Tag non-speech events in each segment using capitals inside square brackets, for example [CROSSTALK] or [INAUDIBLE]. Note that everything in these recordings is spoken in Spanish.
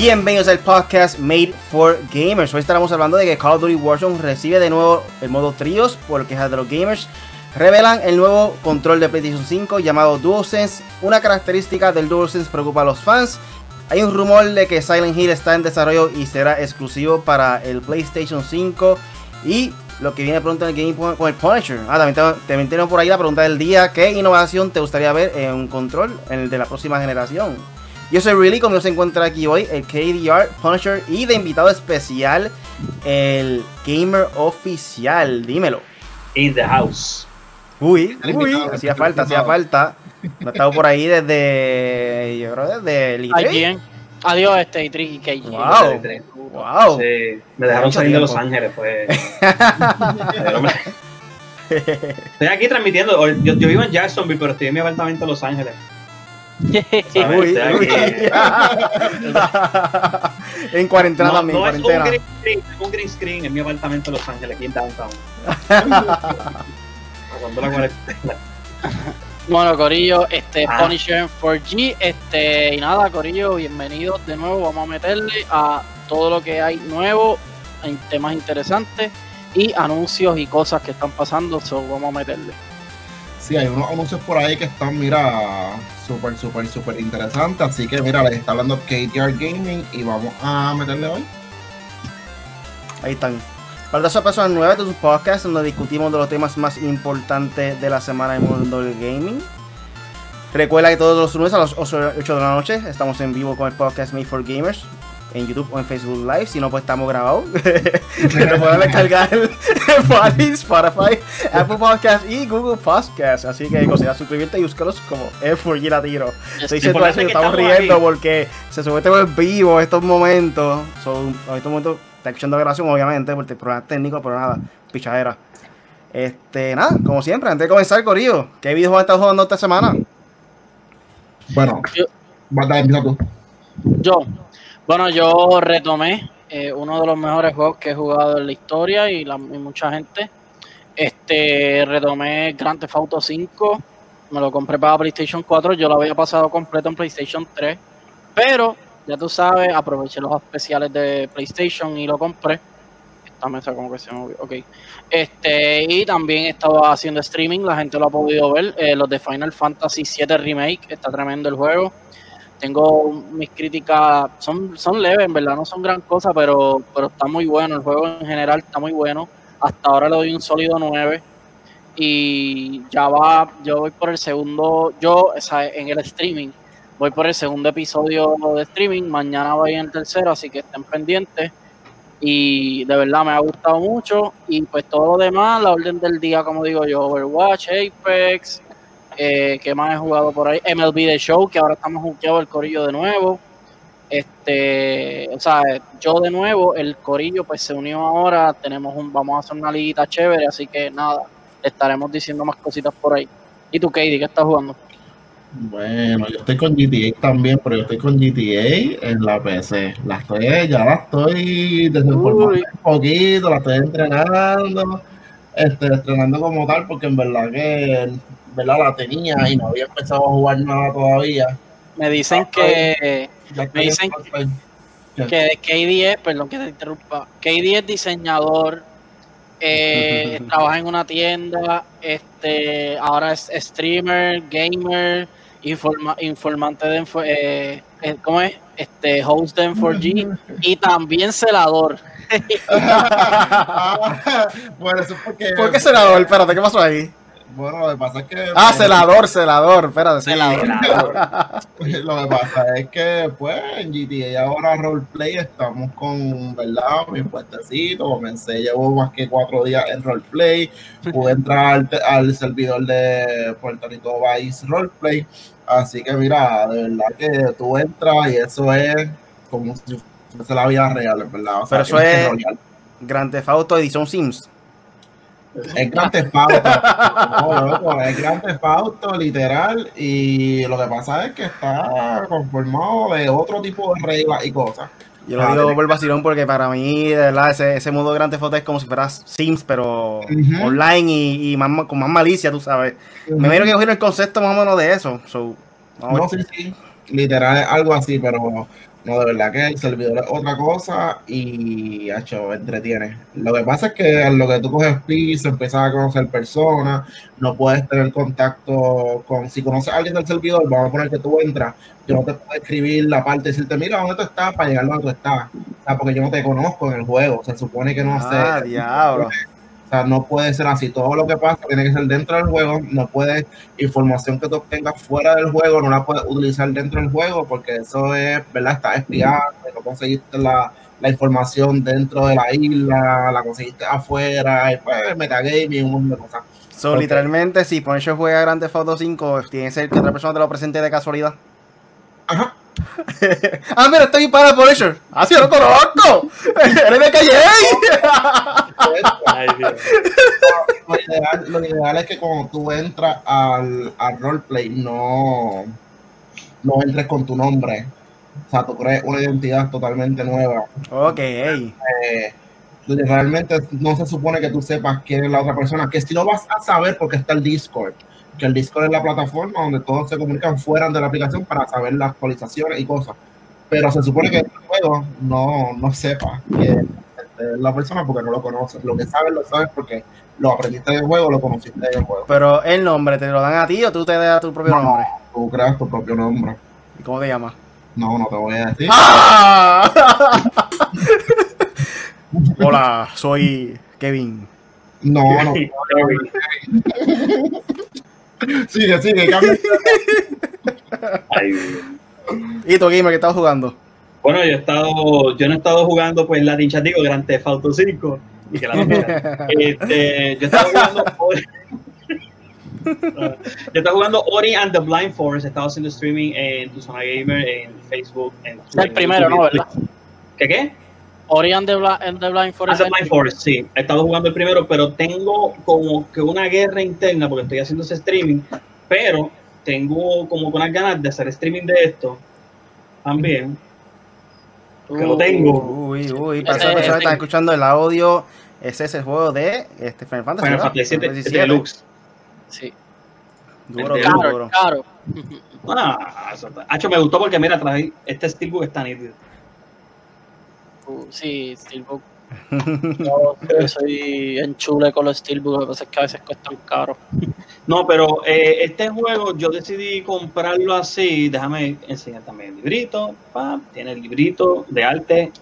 Bienvenidos al podcast Made for Gamers. Hoy estaremos hablando de que Call of Duty Warzone recibe de nuevo el modo tríos por quejas de los gamers. Revelan el nuevo control de PlayStation 5 llamado DualSense. Una característica del DualSense preocupa a los fans. Hay un rumor de que Silent Hill está en desarrollo y será exclusivo para el PlayStation 5. Y lo que viene pronto en el game con el Punisher. Ah, también, tenemos por ahí la pregunta del día. ¿Qué innovación te gustaría ver en un control en el de la próxima generación? Yo soy Really, conmigo se encuentra aquí hoy el KDR Punisher y de invitado especial el Gamer Oficial. Dímelo. In the house. Uy, uy, hacía falta, hacía falta. No he estado por ahí desde. Yo creo desde el E3. Adiós, este E3 y Cage. Wow. wow. Sí, me dejaron salir de Los Ángeles, pues. [LAUGHS] [LAUGHS] estoy aquí transmitiendo. Yo, yo, vivo en Jacksonville, pero estoy en mi apartamento en Los Ángeles. Uy, uy. [LAUGHS] en cuarentena no, también, no cuarentena. Es un green, screen, es un green screen en mi apartamento en Los Ángeles, aquí en Downtown. [LAUGHS] Pasando la cuarentena. Bueno, Corillo, este Ah. Punisher 4G, este, y nada, Corillo, bienvenidos de nuevo. Vamos a meterle a todo lo que hay nuevo, en temas interesantes y anuncios y cosas que están pasando. So, vamos a meterle. Sí, hay unos anuncios por ahí que están, mira, súper, súper, súper interesantes. Así que, mira, les está hablando KTR Gaming y vamos a meterle hoy. Ahí están. Para las personas nuevas de sus podcasts, donde discutimos de los temas más importantes de la semana en mundo del gaming. Recuerda que todos los lunes a las 8 de la noche estamos en vivo con el podcast Made for Gamers en YouTube o en Facebook Live. Si no, pues estamos grabados. [LAUGHS] Pero pueden descargar [LAUGHS] en Spotify, Apple Podcast y Google Podcast. Así que considera suscribirte y búscalos como F4G Latino. Estoy diciendo eso importante y que estamos riendo ahí. porque se sube todo en vivo estos momentos. Son en estos momentos está escuchando grabación, obviamente, porque el programa es técnico, pero nada, pichadera. Este, nada, como siempre, antes de comenzar, Corillo, ¿qué videojuegos has estado jugando esta semana? Bueno, Yo-. Yo, bueno, yo retomé eh, uno de los mejores juegos que he jugado en la historia y, mucha gente. Este, retomé Grand Theft Auto 5, me lo compré para PlayStation 4, yo lo había pasado completo en PlayStation 3, pero ya tú sabes, aproveché los especiales de PlayStation y lo compré. Esta mesa como que se movió, ok. Este, y también estaba haciendo streaming, la gente lo ha podido ver, eh, los de Final Fantasy VII Remake, está tremendo el juego. Tengo mis críticas, son, son leves, en verdad, no son gran cosa, pero, pero está muy bueno. El juego en general está muy bueno. Hasta ahora le doy un sólido 9. Y ya va, yo voy por el segundo, yo, o sea, en el streaming, voy por el segundo episodio de streaming. Mañana voy en el tercero, así que estén pendientes. Y de verdad me ha gustado mucho. Y pues todo lo demás, la orden del día, como digo yo, Overwatch, Apex, eh, ¿Qué más he jugado por ahí? MLB The Show, que ahora estamos junteados el corillo de nuevo. Este, o sea, yo de nuevo, el corillo pues se unió ahora, tenemos un, vamos a hacer una liguita chévere, así que nada, estaremos diciendo más cositas por ahí. ¿Y tú, Katie, qué estás jugando? Bueno, yo estoy con GTA también, pero yo estoy con GTA en la PC. La estoy, ya la estoy desenvolviendo Uy. un poquito, la estoy entrenando, este, entrenando como tal, porque en verdad que verdad la tenía y no había empezado a jugar nada todavía. Me dicen que, Ya estoy Me dicen en- que KD es, perdón que te interrumpa, KD es diseñador, eh, [LAUGHS] trabaja en una tienda, este, ahora es streamer, gamer, informa- informante de, eh, eh, ¿cómo es? Este, host de M4G [LAUGHS] y también celador. [LAUGHS] bueno, eso es porque. ¿Por qué celador? Espérate, ¿qué pasó ahí? Bueno, lo que pasa es que. Ah, celador, celador, espérate. sí. Lo que pasa es que, pues, en GTA ahora roleplay estamos con, ¿verdad? Mi puestecito. Comencé, llevo más que cuatro días en roleplay. Pude entrar al, al servidor de Puerto Rico Vice Roleplay. Así que, mira, de verdad que tú entras y eso es como si fuese la vida real, ¿verdad? O sea, Pero eso es- rolear. Grand Theft Auto Edición Sims. Es Grand Auto. No, loco, es Grand Auto, literal. Y lo que pasa es que está conformado de otro tipo de reglas y cosas. Yo lo digo por vacilón porque para mí, de verdad, ese, ese modo Grand Theft Auto es como si fuera Sims, pero online y, y más, con más malicia, tú sabes. Me imagino que cogieron el concepto más o menos de eso. So, No, sí, sí. Literal algo así, pero no, de verdad que el servidor es otra cosa y hecho, entretiene. Lo que pasa es que en lo que tú coges piso, empiezas a conocer personas, no puedes tener contacto con, si conoces a alguien del servidor, vamos a poner que tú entras, yo no te puedo escribir la parte y decirte, mira, ¿dónde tú estás? Para llegar donde tú estás. Porque yo no te conozco en el juego, se supone que no Ah, sé. diablo. O sea, no puede ser así. Todo lo que pasa tiene que ser dentro del juego. No puedes, información que tú obtengas fuera del juego, no la puedes utilizar dentro del juego porque eso es, ¿verdad? Está espiando, no conseguiste la, la información dentro de la isla, la conseguiste afuera, y pues metagaming, un montón de cosas. So, literalmente, si Punisher juega Grand Theft Auto 5, tiene que ser que otra persona te lo presente de casualidad. Ajá. Ah, mira, estoy para Punisher. Ah, sí, lo conozco. [LAUGHS] Eres de calle. Ay, Dios. lo, ideal, lo ideal es que cuando tú entras al, al roleplay, no, no entres con tu nombre. O sea, tú crees una identidad totalmente nueva. ok. eh, realmente no se supone que tú sepas quién es la otra persona, que si no vas a saber porque está el Discord, que el Discord es la plataforma donde todos se comunican fuera de la aplicación para saber las actualizaciones y cosas. Pero se supone que el juego no, no sepas quién es la persona porque no lo conoces. Lo que sabes, lo sabes porque lo aprendiste en el juego, lo conociste en el juego. Pero el nombre, ¿te lo dan a ti o tú te das tu propio No. nombre? Tú creas tu propio nombre. ¿Y ¿Cómo te llamas? No, no te voy a decir. ¡Ah! [LAUGHS] Hola, soy Kevin. No, no. [LAUGHS] sigue, sigue, cambia. Ay. ¿Y tu gamer que estás jugando? Bueno, yo he estestado, yo no he estado jugando pues la dicha digo Grand Theft Auto 5 y que la [LAUGHS] este, yo estaba jugando Ori, [LAUGHS] yo estaba jugando Ori and the Blind Forest, estaba haciendo streaming en tu zona gamer, en Facebook, en Es el primero, ¿no? ¿Verdad? ¿Qué qué? Ori and the, Bla- and the Blind Forest. The Blind Forest, sí. He estado jugando el primero, pero tengo como que una guerra interna porque estoy haciendo ese streaming, pero tengo como que unas ganas de hacer streaming de esto también. que lo tengo. Uy, uy, para esas personas que están escuchando el audio, ese es el juego de este, Final Fantasy. Final. Fantasy VII Deluxe. Sí. Duro, El duro, Caro, duro. caro. Ah, me gustó porque mira, traje este Steelbook está nítido. Sí, Steelbook. [LAUGHS] Yo, yo soy enchule con los Steelbook, lo que pasa es que a veces cuestan caro. No, pero eh, este juego yo decidí comprarlo así. Déjame enseñar también el librito. pam, tiene el librito de arte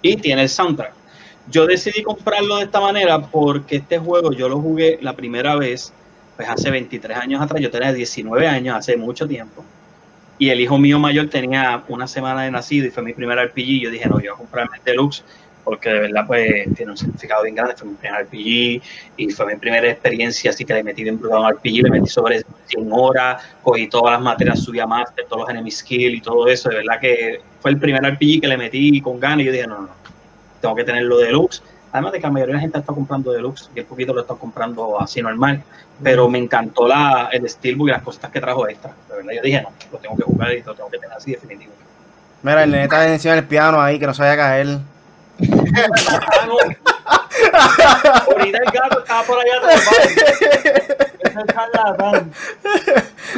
y tiene el soundtrack. Yo decidí comprarlo de esta manera porque este juego yo lo jugué la primera vez, pues hace 23 años atrás. Yo tenía 19 años, hace mucho tiempo. Y el hijo mío mayor tenía una semana de nacido y fue mi primer RPG. Yo dije, no, yo voy a comprarme el Deluxe porque de verdad pues tiene un significado bien grande. Fue mi primer RPG y fue mi primera experiencia, así que le metí bien brutal a un RPG, le metí sobre 100 horas, cogí todas las materias, subí a Master, todos los enemy y todo eso, de verdad que fue el primer RPG que le metí con ganas y yo dije, no, no, no, tengo que tenerlo deluxe, además de que la mayoría de la gente está comprando deluxe, y el poquito lo está comprando así normal, pero me encantó la, el Steelbook y las cosas que trajo extra, de verdad yo dije, no, lo tengo que jugar y lo tengo que tener así definitivo. Mira, el nene está encima del piano ahí, que no se vaya a caer. Ah. Ahorita el gato estaba por allá.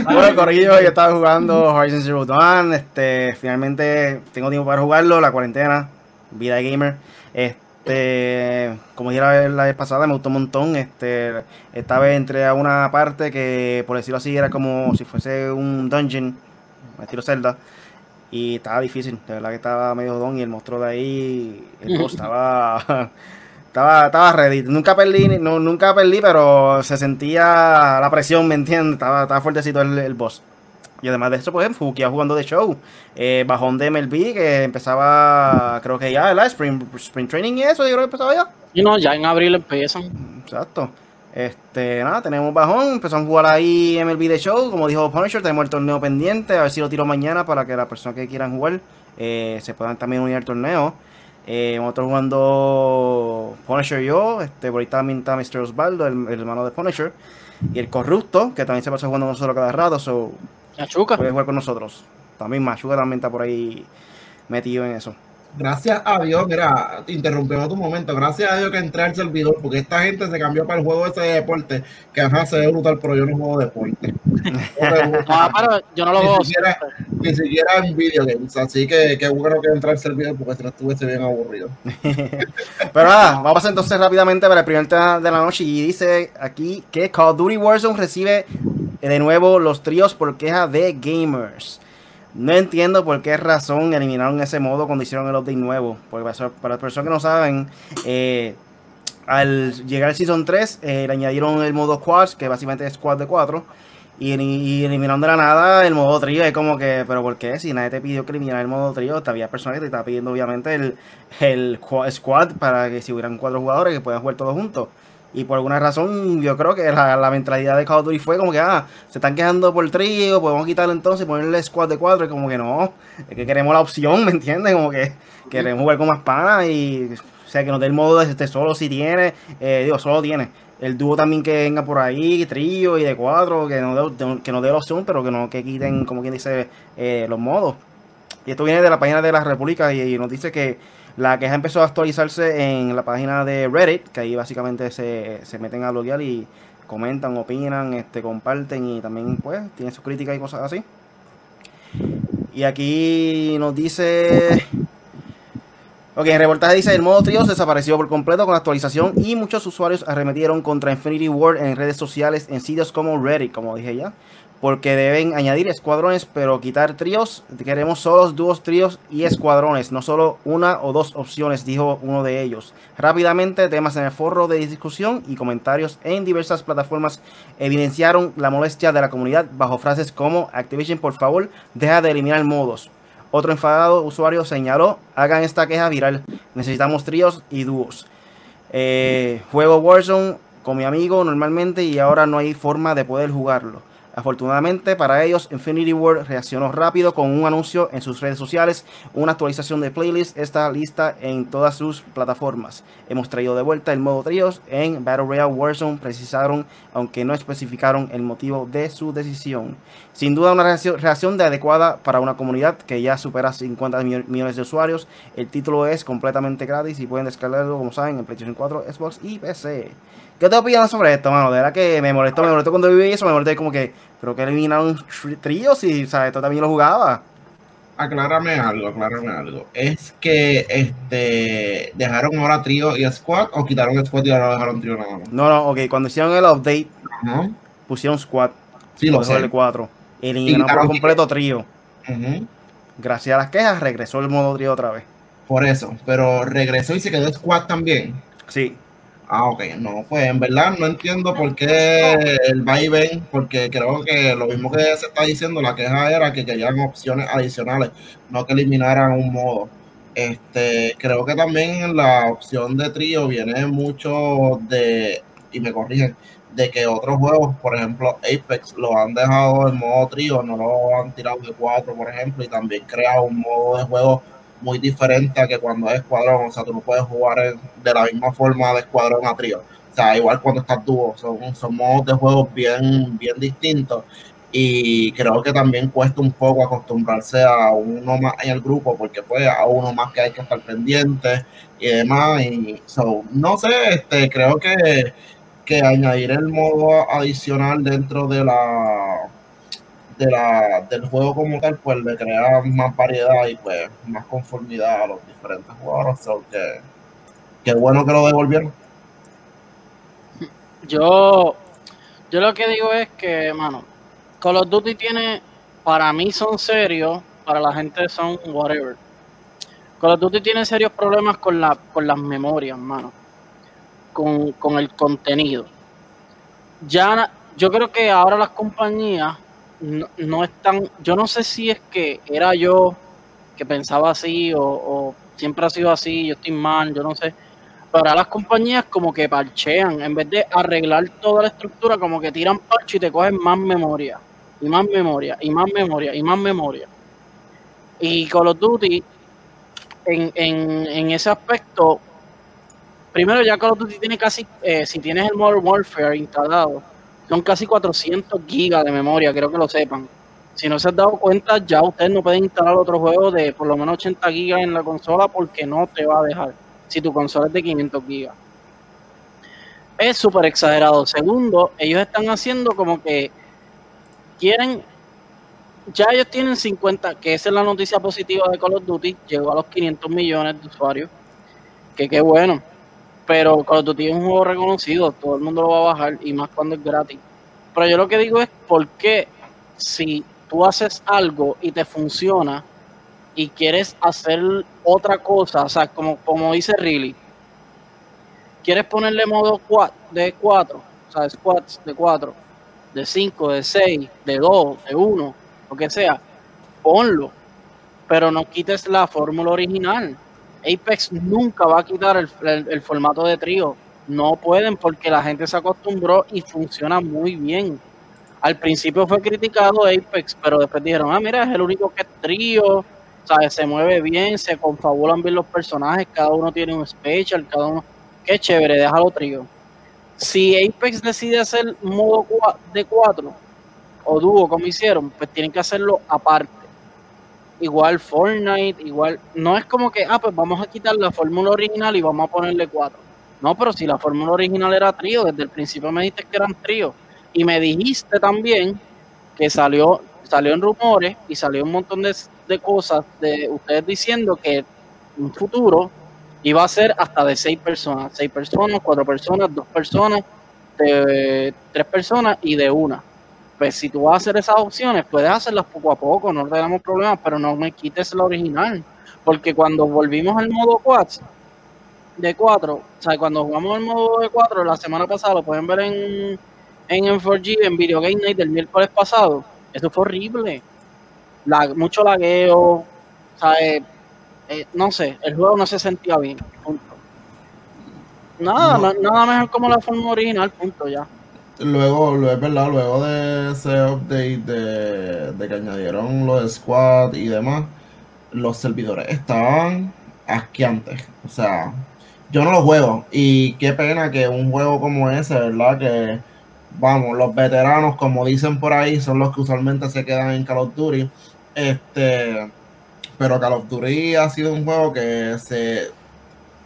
Bueno, Corrillo, yo estaba jugando Horizon Zero Dawn. Este, finalmente tengo tiempo para jugarlo, la cuarentena, vida de gamer. Este, como dije la vez, la vez pasada, me gustó un montón. Este, esta vez entré a una parte que, por decirlo así, era como si fuese un dungeon, estilo Zelda. Y estaba difícil, de verdad que estaba medio don y el monstruo de ahí, el boss [LAUGHS] estaba, estaba, estaba ready. Nunca perdí, no, nunca perdí, pero se sentía la presión, ¿me entiendes? Estaba, estaba fuertecito el, el boss. Y además de eso, pues, Fukia jugando de show. Eh, bajón de MLB, que empezaba, creo que ya, ¿verdad? Spring, Spring Training y eso, yo creo que empezaba ya. Y no, ya en abril empiezan. Exacto. Este, nada, tenemos bajón, empezamos a jugar ahí MLB de show, como dijo Punisher, tenemos el torneo pendiente, a ver si lo tiro mañana para que las personas que quieran jugar eh, se puedan también unir al torneo. Eh, nosotros jugando Punisher y yo, este, por ahí también está Mr. Osvaldo, el, el hermano de Punisher, y el Corrupto, que también se pasa jugando con nosotros cada rato, so, La chuca. puede jugar con nosotros. También Machuca también está por ahí metido en eso. Gracias a Dios, mira, te interrumpimos tu momento, gracias a Dios que entré al servidor, porque esta gente se cambió para el juego ese de deporte, que ajá, se ve brutal, pero yo no juego deporte. [LAUGHS] Ah, pero yo no lo Ni juego. siquiera- Ni siquiera en video games, así que qué bueno que entré al servidor, porque si no estuviese bien aburrido. [LAUGHS] Pero nada, vamos entonces rápidamente para el primer tema de la noche. Y dice aquí que Call of Duty Warzone recibe de nuevo los tríos por queja de gamers. No entiendo por qué razón eliminaron ese modo cuando hicieron el update nuevo. Porque para, las personas que no saben, eh, al llegar al Season 3, eh, le añadieron el modo Quads, que básicamente es Squad de 4. Y, y eliminaron de la nada el modo trío. Es como que, pero ¿por qué? Si nadie te pidió que eliminara el modo trío, había personas que te estaban pidiendo obviamente el, el qua- squad para que si hubieran cuatro jugadores que puedan jugar todos juntos. Y por alguna razón, yo creo que la, la mentalidad de Call of Duty fue como que, ah, se están quejando por trío, podemos quitarlo entonces y ponerle squad de cuatro. Y como que no, es que queremos la opción, ¿me entiendes? Como que queremos jugar con más panas y, o sea, que nos dé el modo de este solo si tiene, eh, digo, solo tiene. El dúo también que venga por ahí, trío y de cuatro, que nos dé, que nos dé la opción, pero que no que quiten, como quien dice, eh, los modos. Y esto viene de la página de la República y nos dice que la queja empezó a actualizarse en la página de Reddit, que ahí básicamente se, se meten a bloguear y comentan, opinan, este, comparten y también pues tienen sus críticas y cosas así. Y aquí nos dice... Ok, en reportaje dice el modo tríos desapareció por completo con la actualización y muchos usuarios arremetieron contra Infinity Ward en redes sociales en sitios como Reddit, como dije ya, porque deben añadir escuadrones pero quitar tríos. Queremos solos, dúos, tríos y escuadrones, no solo una o dos opciones, dijo uno de ellos. Rápidamente, temas en el foro de discusión y comentarios en diversas plataformas evidenciaron la molestia de la comunidad bajo frases como Activision, por favor, deja de eliminar modos. Otro enfadado usuario señaló, hagan esta queja viral, necesitamos tríos y dúos. Eh, juego Warzone con mi amigo normalmente y ahora no hay forma de poder jugarlo. Afortunadamente para ellos, Infinity World reaccionó rápido con un anuncio en sus redes sociales, una actualización de playlist está lista en todas sus plataformas. Hemos traído de vuelta el modo tríos en Battle Royale Warzone, precisaron, aunque no especificaron el motivo de su decisión. Sin duda una reacción, de adecuada para una comunidad que ya supera 50 mi- millones de usuarios. El título es completamente gratis y pueden descargarlo, como saben, en PlayStation 4, Xbox y PC. ¿Qué te opinas sobre esto, mano? De verdad que me molestó, me molestó cuando viví eso, me molesté como que, pero que eliminaron tríos y, o sea, esto también lo jugaba. Aclárame algo, aclárame algo. Es que este dejaron ahora trío y squad o quitaron squad y ahora dejaron trío nada más. No, no, ok, cuando hicieron el update, pusieron squad, Sí, lo sé. el 4, eliminaron por completo trío. Gracias a las quejas, regresó el modo trío otra vez. Por eso, pero regresó y se quedó squad también. Sí, Ah, ok, no, pues en verdad no entiendo por qué el vaivén, porque creo que lo mismo que se está diciendo, la queja era que querían opciones adicionales, no que eliminaran un modo. Este, creo que también la opción de trío viene mucho de, y me corrigen, de que otros juegos, por ejemplo Apex, lo han dejado en modo trío, no lo han tirado de cuatro, por ejemplo, y también crea un modo de juego muy diferente a que cuando es escuadrón, o sea, tú no puedes jugar de la misma forma de escuadrón a trío. O sea, igual cuando estás dúo, son, son modos de juego bien, bien distintos. Y creo que también cuesta un poco acostumbrarse a uno más en el grupo, porque pues a uno más que hay que estar pendiente y demás. Y no sé, este, creo que, que añadir el modo adicional dentro de la de la, del juego como tal, pues le crea más variedad y pues más conformidad a los diferentes jugadores. So que, qué bueno que lo devolvieron. Yo, yo lo que digo es que, mano, Call of Duty tiene, para mí son serios, para la gente son whatever. Call of Duty tiene serios problemas con, la, con las memorias, mano, con, con el contenido. Ya, yo creo que ahora las compañías no, no están, yo no sé si es que era yo que pensaba así o, o siempre ha sido así, yo estoy mal, yo no sé. Pero ahora las compañías como que parchean, en vez de arreglar toda la estructura, como que tiran parche y te cogen más memoria, y más memoria, y más memoria, y más memoria. Y Call of Duty, en, en, en ese aspecto, primero ya Call of Duty tiene casi, eh, si tienes el Modern Warfare instalado, son casi 400 gigas de memoria, creo que lo sepan. si no se han dado cuenta, ya ustedes no pueden instalar otro juego de por lo menos 80 gigas en la consola porque no te va a dejar. Si tu consola es de 500 gigas. Es súper exagerado. Segundo, ellos están haciendo como que quieren. Ya ellos tienen 50, que esa es la noticia positiva de Call of Duty. Llegó a los 500 millones de usuarios. Que qué bueno. Pero Call of Duty es un juego reconocido. Todo el mundo lo va a bajar y más cuando es gratis. Pero yo lo que digo es, ¿por qué si tú haces algo y te funciona y quieres hacer otra cosa, o sea, como, como dice Riley, quieres ponerle modo de 4, o sea, squats de 4, de 5, de 6, de 2, de 1, lo que sea, ponlo, pero no quites la fórmula original. Apex nunca va a quitar el, formato de trío. No pueden porque la gente se acostumbró y funciona muy bien al principio fue criticado Apex, pero después dijeron, ah, mira, es el único que es trío, ¿sabes? Se mueve bien, se confabulan bien los personajes, cada uno tiene un special, cada uno... Qué chévere, déjalo trío. Si Apex decide hacer modo de 4 o dúo como hicieron, pues tienen que hacerlo aparte. Igual Fortnite, igual... No es como que, ah, pues vamos a quitar la fórmula original y vamos a ponerle 4. No, pero si la fórmula original era trío, desde el principio me dijiste que eran trío y me dijiste también que salió, salió en rumores y salió un montón de, cosas de ustedes diciendo que en futuro iba a ser hasta de seis personas, seis personas, cuatro personas, dos personas, de tres personas y de una. Pues si tú vas a hacer esas opciones, puedes hacerlas poco a poco, no te damos problemas, pero no me quites la original. Porque cuando volvimos al modo quads de cuatro, o sea, cuando jugamos el modo de cuatro la semana pasada, lo pueden ver en, en M4G, en Video Game Night del miércoles pasado, eso fue horrible. mucho lagueo, ¿sabes? Eh, no sé, el juego no se sentía bien. Punto. Nada, nada mejor como la forma original, punto ya. Luego, luego es verdad, luego de ese update de, de que añadieron los squad y demás, los servidores estaban asqueantes. O sea, yo no los juego. Y qué pena que un juego como ese, ¿verdad? Que vamos, los veteranos, como dicen por ahí, son los que usualmente se quedan en Call of Duty. Este, pero Call of Duty ha sido un juego que se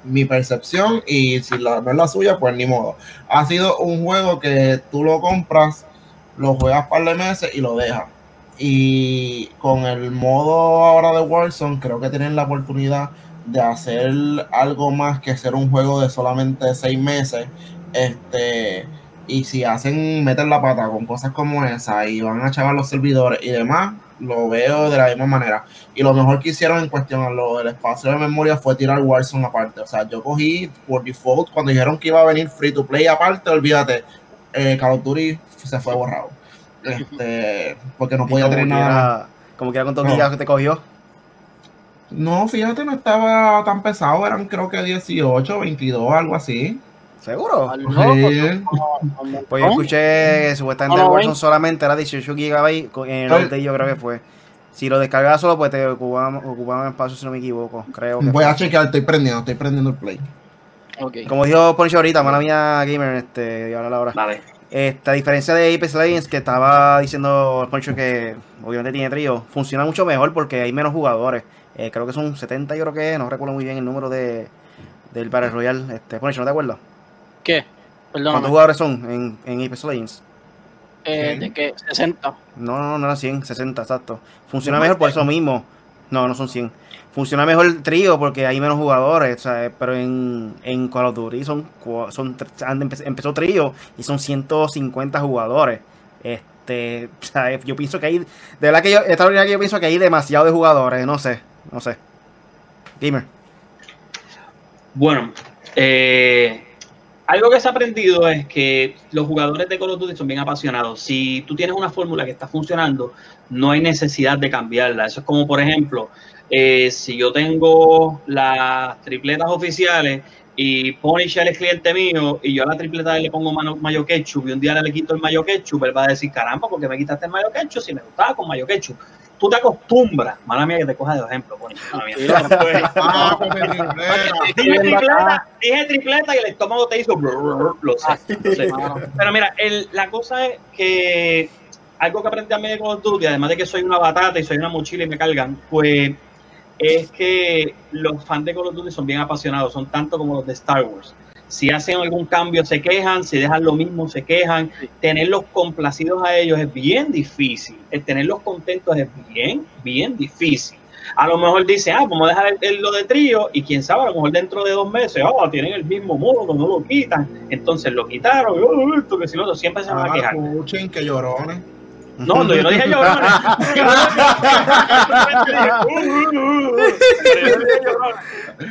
mi percepción y si la, no es la suya, pues ni modo. Ha sido un juego que tú lo compras, lo juegas par de meses y lo dejas. Y con el modo ahora de Warzone, creo que tienen la oportunidad de hacer algo más que ser un juego de solamente seis meses. Este, y si hacen, meten la pata con cosas como esa y van a echar los servidores y demás, lo veo de la misma manera. Y lo mejor que hicieron en cuestión a lo del espacio de memoria fue tirar Warzone aparte. O sea, yo cogí por default, cuando dijeron que iba a venir free to play aparte, olvídate, eh, Call of Duty se fue borrado. Este, [LAUGHS] porque no podía tener nada. Como que era con todo no. que te cogió. No, fíjate, no estaba tan pesado, eran creo que 18, 22, algo así. ¿Seguro? Sí. Pues yo escuché que supuestamente el Warzone solamente era 18 GB en el update yo creo que fue. Si lo descargas solo, pues te ocupaban, ocupaban espacio si no me equivoco. Creo Voy a chequear, estoy prendiendo, estoy prendiendo el play. Okay. Como dijo Poncho ahorita, mala mía gamer, este, y ahora la hora. Vale. Esta diferencia de Apex Legends que estaba diciendo Poncho que obviamente tiene trío, funciona mucho mejor porque hay menos jugadores. Eh, creo que son 70, yo creo que no recuerdo muy bien el número de del Battle Royale. Este, Poncho, ¿no te acuerdas? ¿Qué? ¿Cuántos jugadores son en, en Apex Legends? Eh, ¿De qué? ¿60? No, no, no eran 100, 60, exacto. Funciona mejor por eso mismo. No, no son 100. Funciona mejor el trío porque hay menos jugadores, ¿sabes? pero en, en Call of Duty son, son, empezó trío y son 150 jugadores. Este, ¿sabes? Yo pienso que hay, de verdad que yo, esta es la que yo pienso que hay demasiado de jugadores, no sé, no sé. Gamer. Bueno, eh, algo que se ha aprendido es que los jugadores de Call of Duty son bien apasionados. Si tú tienes una fórmula que está funcionando, no hay necesidad de cambiarla. Eso es como, por ejemplo, eh, si yo tengo las tripletas oficiales y Punisher es cliente mío y yo a la tripleta le pongo mayo ketchup y un día le quito el mayo ketchup, él va a decir, caramba, ¿por qué me quitaste el mayo ketchup si me gustaba con mayo ketchup? Tú te acostumbras, mala mía que te coja de ejemplo, Punisher. Ah, dije, tripleta, dije tripleta y el estómago te hizo lo sé, Pero mira, el, la cosa es que algo que aprendí a mí de Call of Duty, además de que soy una batata y soy una mochila y me cargan, pues es que los fans de Call of Duty son bien apasionados, son tanto como los de Star Wars. Si hacen algún cambio se quejan, si dejan lo mismo se quejan. Tenerlos complacidos a ellos es bien difícil. El tenerlos contentos es bien, bien difícil. A lo mejor dice, ah, vamos a dejar el, lo de trío y quién sabe, a lo mejor dentro de dos meses, ah, tienen el mismo modo, no lo quitan. Entonces lo quitaron, oh, esto, que si no, siempre se van a Ah, quejar. escuchen que llorones. No, no, yo no [LAUGHS] dije llorones.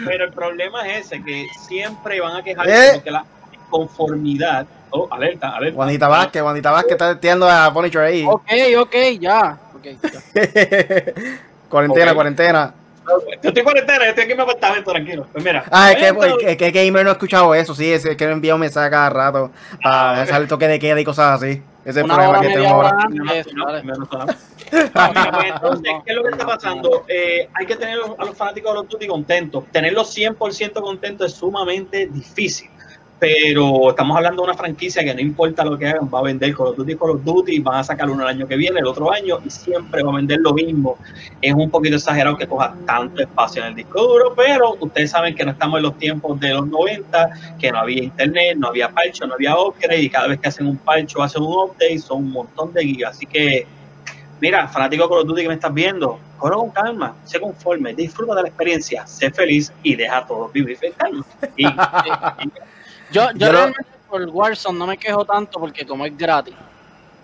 Pero el problema es ese, que siempre van a quejarse Eh. porque la conformidad. Oh, alerta, alerta. Juanita Vázquez, Juanita Vázquez está entiendo a Punisher ahí. Ok, ok, ya. Ok, ya. [LAUGHS] cuarentena, Ok. cuarentena. Yo estoy en cuarentena, yo estoy aquí en mi apartamento, tranquilo. Pues mira. Ah, es que, es que, es que Gamer no ha escuchado eso, sí, es que me envía un mensaje cada rato para Ah, dejar el toque de queda y cosas así. Ese es el problema hora, que tenemos hora ahora. Ah, pues, entonces, ¿qué es lo que está pasando? Eh, hay que tener a los fanáticos de los Duty contentos. Tenerlos 100% contentos es sumamente difícil. Pero estamos hablando de una franquicia que no importa lo que hagan, va a vender Call of Duty Call of Duty, van a sacar uno el año que viene, el otro año, y siempre va a vender lo mismo. Es un poquito exagerado que coja tanto espacio en el disco duro, pero ustedes saben que no estamos en los tiempos de los 90, que no había internet, no había parcho, no había upgrade, y cada vez que hacen un parcho hacen un update son un montón de gigas. Así que, mira, fanático de Call of Duty que me estás viendo, corre con calma, sé conforme, disfruta de la experiencia, sé feliz y deja todo vivir en [LAUGHS] Yo, yo Yo lo- realmente por Warzone no me quejo tanto porque como es gratis.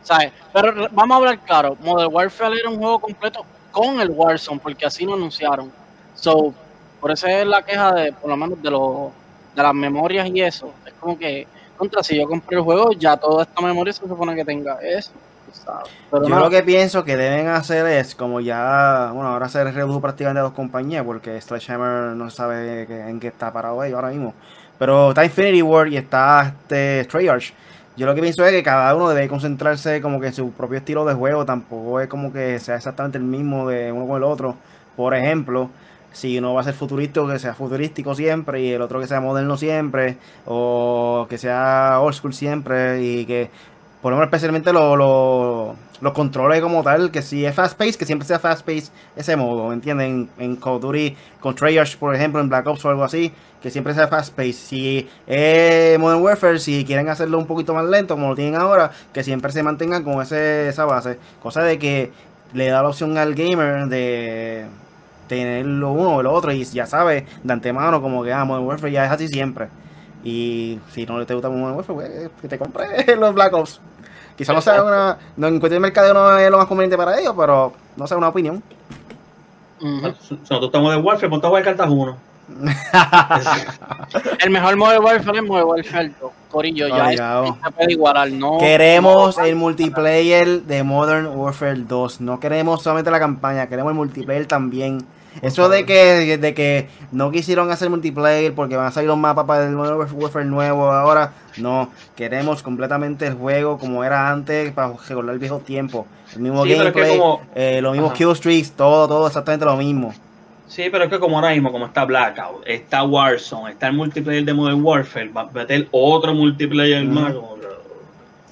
¿Sabes? Pero vamos a hablar claro. Modern Warfare era un juego completo con el Warzone porque así lo anunciaron. So, por eso es la queja de, por lo menos, de los de las memorias y eso. Es como que, contra, si yo compré el juego, ya toda esta memoria se supone que tenga eso. tú ¿sabes? Pero Yo no, lo que pienso que deben hacer es, como ya, bueno, ahora se redujo prácticamente a dos compañías porque Sledgehammer no sabe en qué está parado ellos ahora mismo. Pero está Infinity War y está este Treyarch. Yo lo que pienso es que cada uno debe concentrarse como que en su propio estilo de juego, tampoco es como que sea exactamente el mismo de uno con el otro. Por ejemplo, si uno va a ser futurístico, que sea futurístico siempre y el otro que sea moderno siempre, o que sea old school siempre y que por lo menos especialmente lo- lo- los controles como tal, que si es fast pace, que siempre sea fast pace ese modo, ¿me entienden? En, en Call of Duty, con Treyarch, por ejemplo, en Black Ops o algo así, que siempre sea fast pace. Si es Modern Warfare, si quieren hacerlo un poquito más lento, como lo tienen ahora, que siempre se mantengan con ese, esa base. Cosa de que le da la opción al gamer de tener lo uno o lo otro y ya sabe de antemano como que ah, Modern Warfare ya es así siempre. Y si no le te gusta Modern Warfare, pues que te compre [LAUGHS] los Black Ops. Quizá no sea una. No, en cuestión de mercadeo no es lo más conveniente para ellos, pero no sea una opinión. Si nosotros estamos de Warfare, ponte a jugar cartas uno. [LAUGHS] El mejor Modern Warfare es Modern Warfare 2. Corillo, ya puede igualar. No, Queremos no, el multiplayer de Modern Warfare 2. No queremos solamente la campaña, queremos el multiplayer también. Eso de que, de que no quisieron hacer multiplayer porque van a salir los mapas para el Modern Warfare nuevo ahora. No, queremos completamente el juego como era antes para recordar el viejo tiempo. El mismo Sí, pero es que gameplay, como- eh, los mismos Ajá. kill streaks, todo, todo exactamente lo mismo. Sí, pero es que como ahora mismo, como está Blackout, está Warzone, está el multiplayer de Modern Warfare, va a meter otro multiplayer Ujú. más. como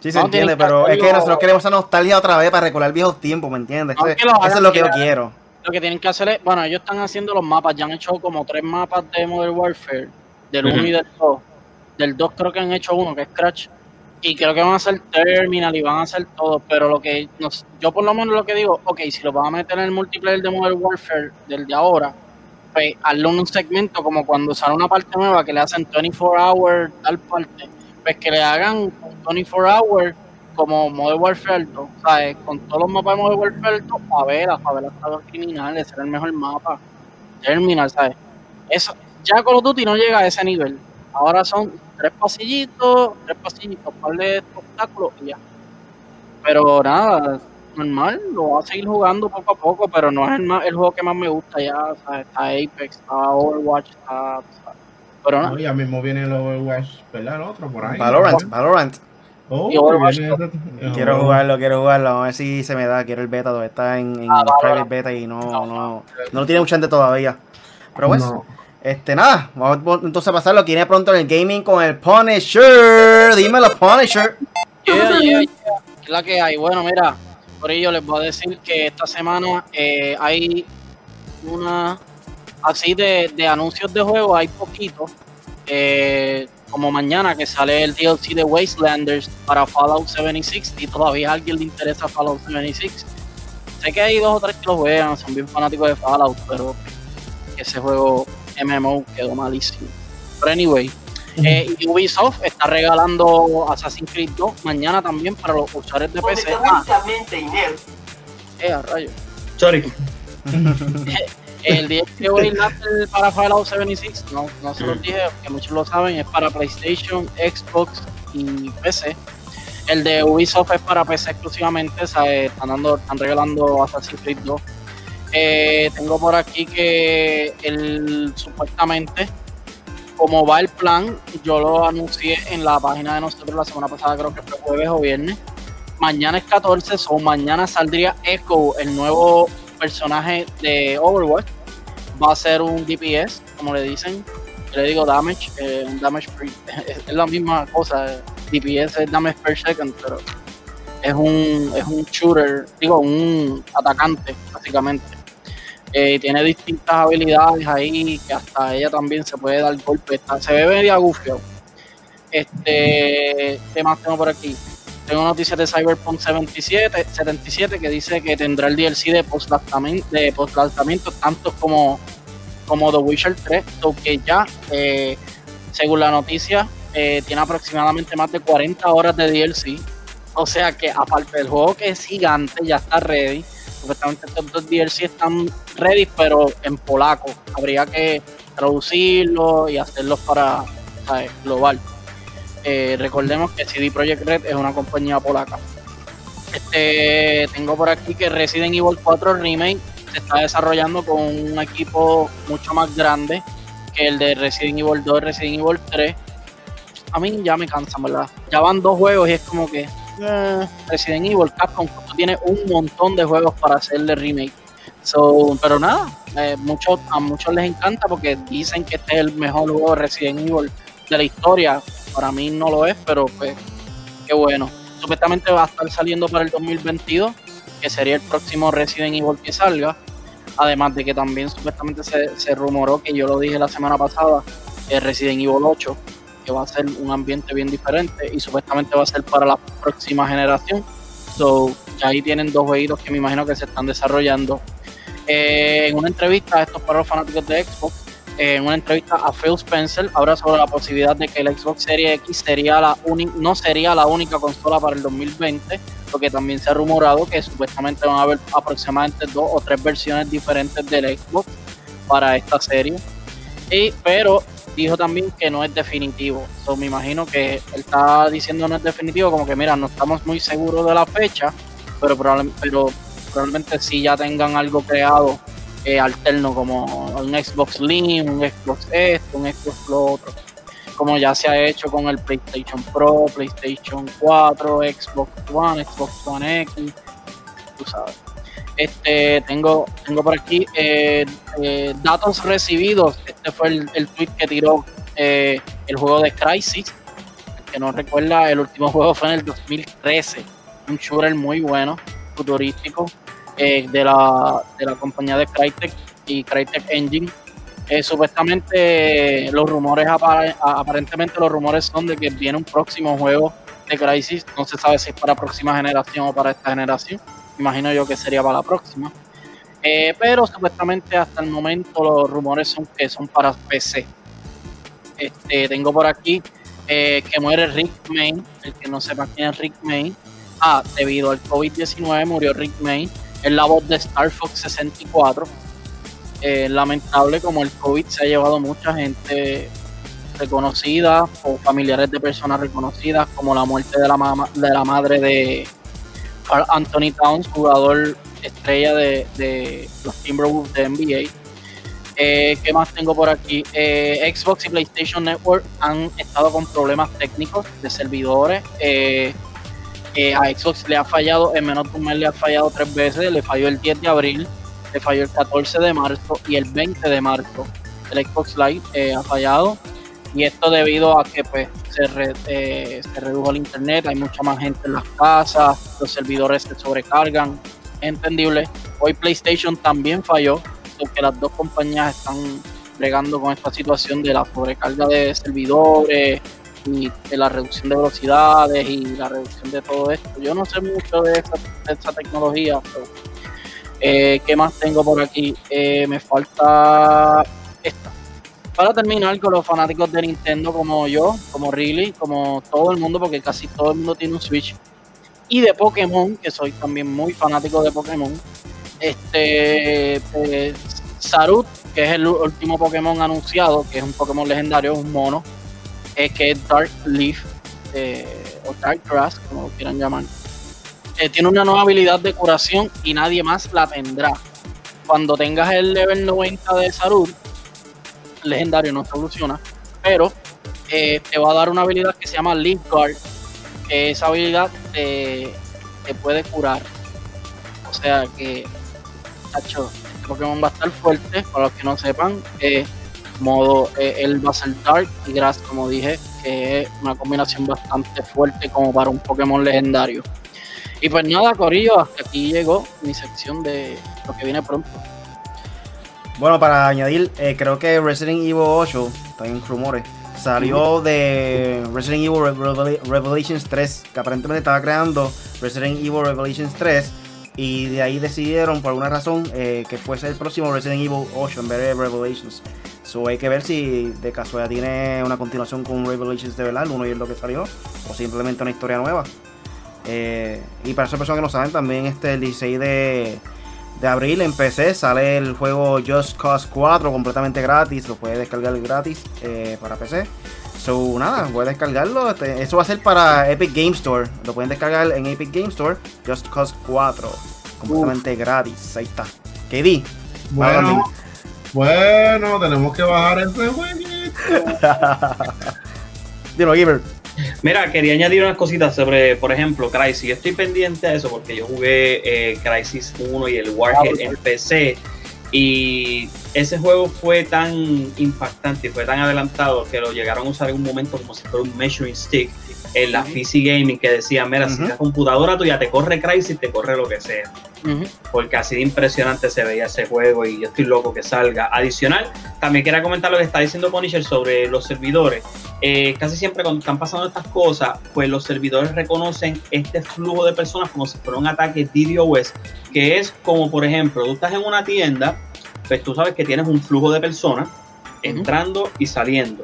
Sí, se No, entiende, pero es que nosotros queremos esa nostalgia otra vez para recordar viejos tiempos, ¿me entiendes? Eso hagan es lo que yo quiero. Lo que tienen que hacer es, bueno, ellos están haciendo los mapas, ya han hecho como tres mapas de Modern Warfare, del 1 Ujú. y del 2. Del 2 creo que han hecho uno, que es Crash. Y creo que van a hacer Terminal y van a hacer todo, pero lo que nos, yo por lo menos lo que digo, ok, si lo van a meter en el multiplayer de Modern Warfare del de ahora, pues hazlo en un segmento como cuando sale una parte nueva que le hacen 24 hours tal parte, pues que le hagan 24 hours como Modern Warfare 2, ¿sabes? Con todos los mapas de Modern Warfare 2, favelas, favelas estados criminales, será el mejor mapa. Terminal, ¿sabes? Eso, ya Call of Duty no llega a ese nivel. Ahora son tres pasillitos, tres pasillitos, un par de obstáculos y ya. Pero nada, normal, lo voy a seguir jugando poco a poco, pero no es el, más- el juego que más me gusta ya, ¿sabes? Está Apex, está Overwatch, está... ¿sabes? Pero nada, No, ya mismo viene el Overwatch, ¿verdad? El otro por ahí. Valorant, Valorant. Oh, Y Overwatch viene ese- Quiero oh. jugarlo, quiero jugarlo. A ver si se me da. Quiero el beta, todavía está en, en Ah, va, private va. beta y no, no, no lo tiene mucha gente todavía. Pero pues, No. este nada, vamos entonces a pasarlo. Tiene pronto en el gaming con el Punisher. Dímelo, Punisher. Yeah, [LAUGHS] yeah, yeah. ¿Qué es la que hay? Bueno, mira, por ello les voy a decir que esta semana eh, hay una así de, de anuncios de juego, hay poquitos. Eh, como mañana que sale el DLC de Wastelanders para Fallout 76 y todavía a alguien le interesa Fallout 76. Sé que hay dos o tres que lo juegan, son bien fanáticos de Fallout, pero ese juego MMO quedó malísimo. Pero anyway, eh, Ubisoft está regalando Assassin's Creed 2 mañana también para los usuarios de PC. Ah, eh, a rayo. Sorry. [LAUGHS] [LAUGHS] El DLC Waylander [LAUGHS] para Fallout 76, no, no se los dije, que muchos lo saben, es para PlayStation, Xbox y PC. El de Ubisoft es para PC exclusivamente, o sea, están, dando, están regalando Assassin's Creed 2. Eh, tengo por aquí que el supuestamente, como va el plan, yo lo anuncié en la página de nosotros la semana pasada, creo que fue jueves o viernes. Mañana es 14, o mañana saldría Echo, el nuevo personaje de Overwatch va a ser un DPS, como le dicen. le digo damage, eh, damage [LAUGHS] es, la misma cosa. DPS es damage per second, pero es un, es un shooter, digo, un atacante, básicamente. Eh, tiene distintas habilidades ahí, que hasta ella también se puede dar golpes. Se ve media gufio. Este, ¿qué más tengo por aquí? Tengo noticias de Cyberpunk 77, 77 que dice que tendrá el DLC de post-lanzamiento, de post tanto como, como The Witcher 3, que ya, eh, según la noticia, eh, tiene aproximadamente más de 40 horas de DLC. O sea que aparte del juego que es gigante, ya está ready. Supuestamente estos dos DLC están ready, pero en polaco. Habría que traducirlo y hacerlos para global. Eh, recordemos que CD Projekt Red es una compañía polaca. Este, tengo por aquí que Resident Evil 4 Remake se está desarrollando con un equipo mucho más grande que el de Resident Evil 2 y Resident Evil 3. A mí ya me cansan, ¿verdad? Ya van dos juegos y es como que eh, Resident Evil, Capcom, tiene un montón de juegos para hacerle remake. So, pero nada, eh, a muchos les encanta porque dicen que este es el mejor juego de Resident Evil de la historia. Para mí no lo es, pero pues qué bueno. Supuestamente va a estar saliendo para el 2022, que sería el próximo Resident Evil que salga. Además de que también supuestamente se, se rumoró, que yo lo dije la semana pasada, el Resident Evil 8, que va a ser un ambiente bien diferente y supuestamente va a ser para la próxima generación. So, ya ahí tienen dos juegos que me imagino que se están desarrollando. Eh, en una entrevista, estos para los fanáticos de Xbox, en una entrevista a Phil Spencer habla sobre la posibilidad de que el Xbox Series X sería la no sería la única consola para el 2020, porque también se ha rumorado que supuestamente van a haber aproximadamente dos o tres versiones diferentes del Xbox para esta serie. Y, pero dijo también que no es definitivo. So, me imagino que él está diciendo no es definitivo, como que mira, no estamos muy seguros de la fecha, pero, pero probablemente sí ya tengan algo creado eh, alterno como un Xbox Slim, un Xbox esto, un Xbox lo otro, como ya se ha hecho con el PlayStation Pro, PlayStation 4, Xbox One, Xbox One X, tú sabes. Este, tengo, tengo por aquí eh, eh, datos recibidos. Este fue el, el tweet que tiró el juego de Crisis. que no recuerda, el último juego fue en el 2013. Un shooter muy bueno, futurístico. Eh, de, la, de la compañía de Crytek y Crytek Engine. Eh, supuestamente los rumores, aparentemente los rumores son de que viene un próximo juego de Crisis, no se sabe si es para próxima generación o para esta generación, imagino yo que sería para la próxima. Eh, pero supuestamente hasta el momento los rumores son que son para PC. Este, tengo por aquí que muere Rick Main, el que no sepa quién es Rick Main. Ah, debido al COVID-19 murió Rick Main es la voz de Star Fox 64. Eh, lamentable como el COVID se ha llevado mucha gente reconocida o familiares de personas reconocidas, como la muerte de la, de la madre de Anthony Towns, jugador estrella de, los Timberwolves de NBA. Eh, ¿Qué más tengo por aquí? Eh, Xbox y PlayStation Network han estado con problemas técnicos de servidores. A Xbox le ha fallado, en menos de un mes le ha fallado tres veces, le falló el 10 de abril, le falló el 14 de marzo y el 20 de marzo. El Xbox Live eh, ha fallado y esto debido a que pues se, eh, se redujo el internet, hay mucha más gente en las casas, los servidores se sobrecargan, entendible. Hoy PlayStation también falló, porque las dos compañías están bregando con esta situación de la sobrecarga de servidores y de la reducción de velocidades y la reducción de todo esto. Yo no sé mucho de esta, tecnología, pero eh, ¿qué más tengo por aquí? Eh, me falta esta. Para terminar con los fanáticos de Nintendo como yo, como Riley, como todo el mundo, porque casi todo el mundo tiene un Switch. Y de Pokémon, que soy también muy fanático de Pokémon. Este, Sarut, que es el último Pokémon anunciado, que es un Pokémon legendario, un mono, es que es Dark Leaf, eh, o Dark Grass, como lo quieran llamar. Eh, tiene una nueva habilidad de curación y nadie más la tendrá. Cuando tengas el level 90 de Sarut, legendario no evoluciona, pero eh, te va a dar una habilidad que se llama Leaf Guard, que esa habilidad te, te puede curar. O sea que, tacho, Pokémon va a estar fuerte, para los que no sepan, eh, modo, eh, él va a ser Dark y Grass, como dije, que es una combinación bastante fuerte como para un Pokémon legendario. Y pues nada, Corillo, hasta aquí llegó mi sección de lo que viene pronto. Bueno, para añadir, eh, creo que Resident Evil 8, también rumores, salió de Resident Evil Revelations 3, que aparentemente estaba creando Resident Evil Revelations 3 y de ahí decidieron, por alguna razón, eh, que fuese el próximo Resident Evil 8 en Revelations. So hay que ver si de casualidad tiene una continuación con Revelations de verdad, uno y es lo que salió, o simplemente una historia nueva. Eh, y para esas personas que no saben, también este el 16 de, de abril en PC sale el juego Just Cause 4 completamente gratis, lo puedes descargar gratis eh, para PC. So, nada, voy a descargarlo. Este, eso va a ser para Epic Game Store. Lo pueden descargar en Epic Game Store. Just Cause 4. Completamente gratis. Ahí está. KD. Bueno, bueno, tenemos que bajar ese jueguito. [LAUGHS] Dilo, Giver. Mira, quería añadir unas cositas sobre, por ejemplo, Crisis. Yo estoy pendiente a eso porque yo jugué eh, Crisis 1 y el Warhead en PC. Y ese juego fue tan impactante y fue tan adelantado que lo llegaron a usar en un momento como si fuera un measuring stick en la PC Gaming que decía, mira, si la computadora tuya te corre Crysis, te corre lo que sea. Porque así de impresionante se veía ese juego y yo estoy loco que salga. Adicional, también quería comentar lo que está diciendo Punisher sobre los servidores. Eh, casi siempre cuando están pasando estas cosas, pues los servidores reconocen este flujo de personas como si fuera un ataque DDoS, que es como, por ejemplo, tú estás en una tienda, pues tú sabes que tienes un flujo de personas entrando y saliendo.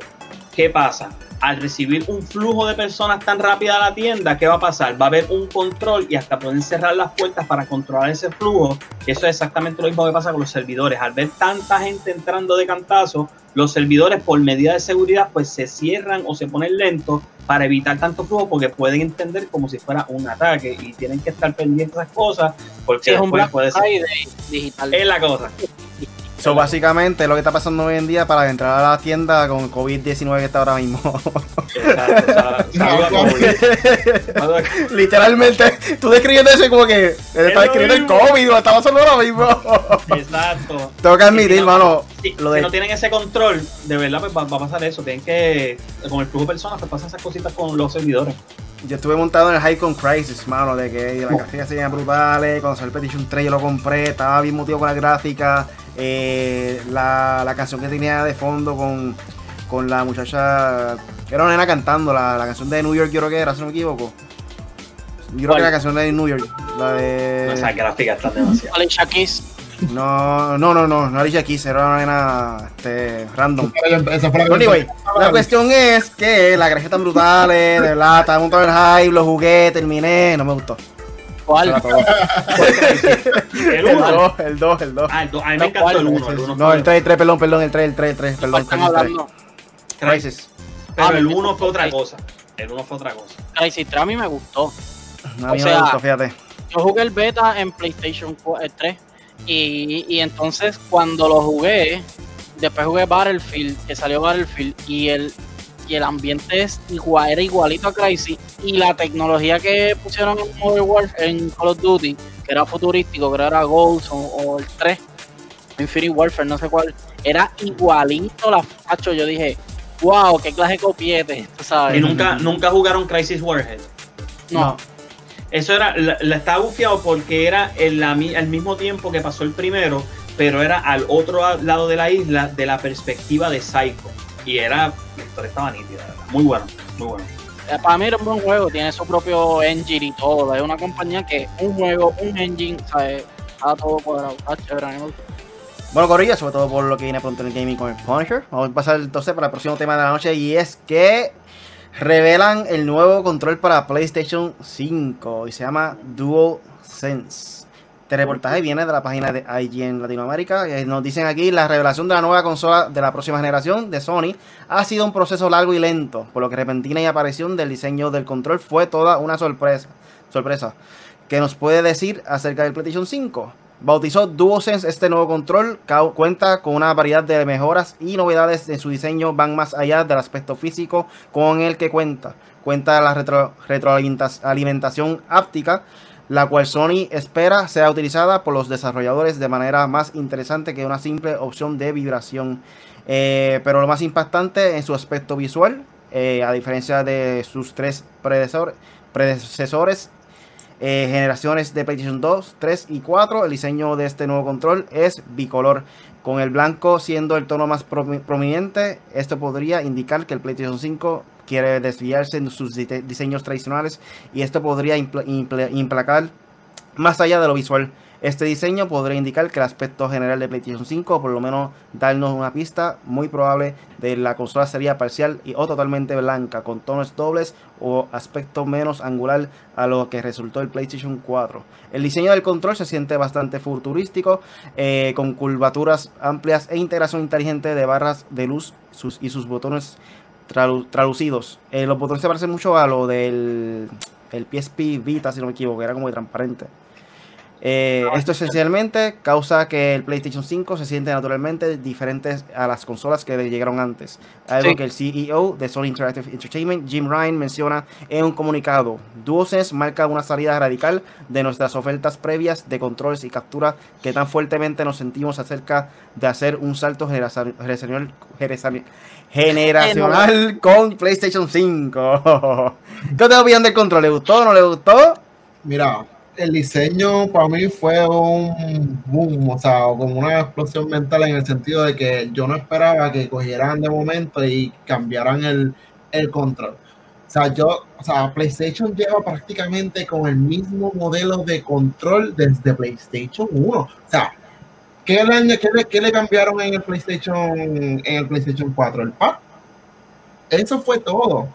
¿Qué pasa? al recibir un flujo de personas tan rápida a la tienda, ¿qué va a pasar? Va a haber un control y hasta pueden cerrar las puertas para controlar ese flujo. Eso es exactamente lo mismo que pasa con los servidores. Al ver tanta gente entrando de cantazo, los servidores por medida de seguridad pues se cierran o se ponen lentos para evitar tanto flujo porque pueden entender como si fuera un ataque y tienen que estar pendientes de esas cosas porque es un puede ser. Digital. Es la cosa. So, básicamente lo que está pasando hoy en día para entrar a la tienda con COVID-19 que está ahora mismo. Literalmente, tú describiendo eso como que estás describiendo el COVID o está pasando ahora mismo. Exacto. Tengo que admitir, hermano. Si, no tienen ese control, de verdad pues va, a pasar eso. Tienen que, con el flujo de personas, pues pasan esas cositas con los servidores. Yo estuve montado en el High Crisis, mano, de que las gráficas se veían brutales. Cuando salió el Petition 3 yo lo compré, estaba bien motivado con la gráfica eh, la, la, canción que tenía de fondo con, con la muchacha, era una nena cantando, la, la, canción de New York, yo creo que era, si no me equivoco. Yo creo que la canción de New York, la de. No, esa gráfica está demasiado. Alicia Keys. No, no, no, no, no Alicia Keys, era una nena este, random. anyway, la cuestión es que la gráfica tan brutales, de verdad, estaba montado en hype, lo jugué, terminé, no me gustó. ¿Cuál? [LAUGHS] el 1. El 2, el 2. Ah, el 2. A mí me encantó el 1. No, el 3, el 3, perdón, perdón, el 3, el 3, el 3, perdón. Estamos hablando. Crisis. Pero el 1 fue otra cosa. El 1 fue otra cosa. Crisis 3 a mí me gustó. A mí me gustó, fíjate. Yo jugué el beta en PlayStation 3 y, y entonces cuando lo jugué, después jugué Battlefield, que salió Battlefield y el y el ambiente es igual, era igualito a Crazy y la tecnología que pusieron en Modern Warfare, en Call of Duty, que era futurístico, que era Ghost o, el 3, Infinity Warfare, no sé cuál, era igualito la facho. Yo dije, wow, qué clase de copiete, tú sabes. Y nunca, nunca jugaron Crisis Warhead. No. Eso era, la, la estaba bufiado porque era el, la mi- al mismo tiempo que pasó el primero, pero era al otro lado de la isla de la perspectiva de Psycho. Y era, la historia estaba nítida, ¿verdad? muy bueno, muy bueno. Eh, Para mí era un buen juego, tiene su propio engine y todo. Es una compañía que un juego, un engine, ¿sabes? Está todo cuadrado. Está chévere, gusta. Bueno, Corilla, sobre todo por lo que viene pronto en el gaming con el Punisher. Vamos a pasar entonces para el próximo tema de la noche y es que revelan el nuevo control para PlayStation 5 y se llama DualSense. Este reportaje viene de la página de IG en Latinoamérica. y nos dicen aquí la revelación de la nueva consola de la próxima generación de Sony ha sido un proceso largo y lento, por lo que repentina y aparición del diseño del control fue toda una sorpresa. Sorpresa. ¿Qué nos puede decir acerca del PlayStation 5? Bautizó DualSense este nuevo control, cuenta con una variedad de mejoras y novedades en su diseño, van más allá del aspecto físico con el que cuenta. Cuenta la retro- retroalimentación áptica, la cual Sony espera sea utilizada por los desarrolladores de manera más interesante que una simple opción de vibración. Eh, pero lo más impactante en su aspecto visual, eh, a diferencia de sus tres predecesor- predecesores, eh, generaciones de PlayStation 2, 3 y 4. El diseño de este nuevo control es bicolor, con el blanco siendo el tono más promi- prominente. Esto podría indicar que el PlayStation 5 quiere desviarse de sus diseños tradicionales y esto podría impl- impl- implacar más allá de lo visual. Este diseño podría indicar que el aspecto general de PlayStation 5, o por lo menos darnos una pista muy probable de la consola sería parcial y o totalmente blanca, con tonos dobles o aspecto menos angular a lo que resultó el PlayStation 4. El diseño del control se siente bastante futurístico, eh, con curvaturas amplias e integración inteligente de barras de luz y sus botones traducidos. Eh, los botones se parecen mucho a lo del el PSP Vita, si no me equivoco, era como de transparente. Eh, esto esencialmente causa que el PlayStation 5 se siente naturalmente diferente a las consolas que le llegaron antes. Algo Sí. que el CEO de Sony Interactive Entertainment, Jim Ryan, menciona en un comunicado. DualSense marca una salida radical de nuestras ofertas previas de controles y captura que tan fuertemente nos sentimos acerca de hacer un salto generacional, generacional- con PlayStation 5. [LAUGHS] ¿Qué te opinan del control? ¿Le gustó o no le gustó? Mira, el diseño para mí fue un boom, o sea, como una explosión mental en el sentido de que yo no esperaba que cogieran de momento y cambiaran el, el control. O sea, yo, o sea, PlayStation lleva prácticamente con el mismo modelo de control desde PlayStation 1. O sea, ¿qué le, qué le, qué le cambiaron en el PlayStation en el PlayStation 4? El pad. Eso fue todo.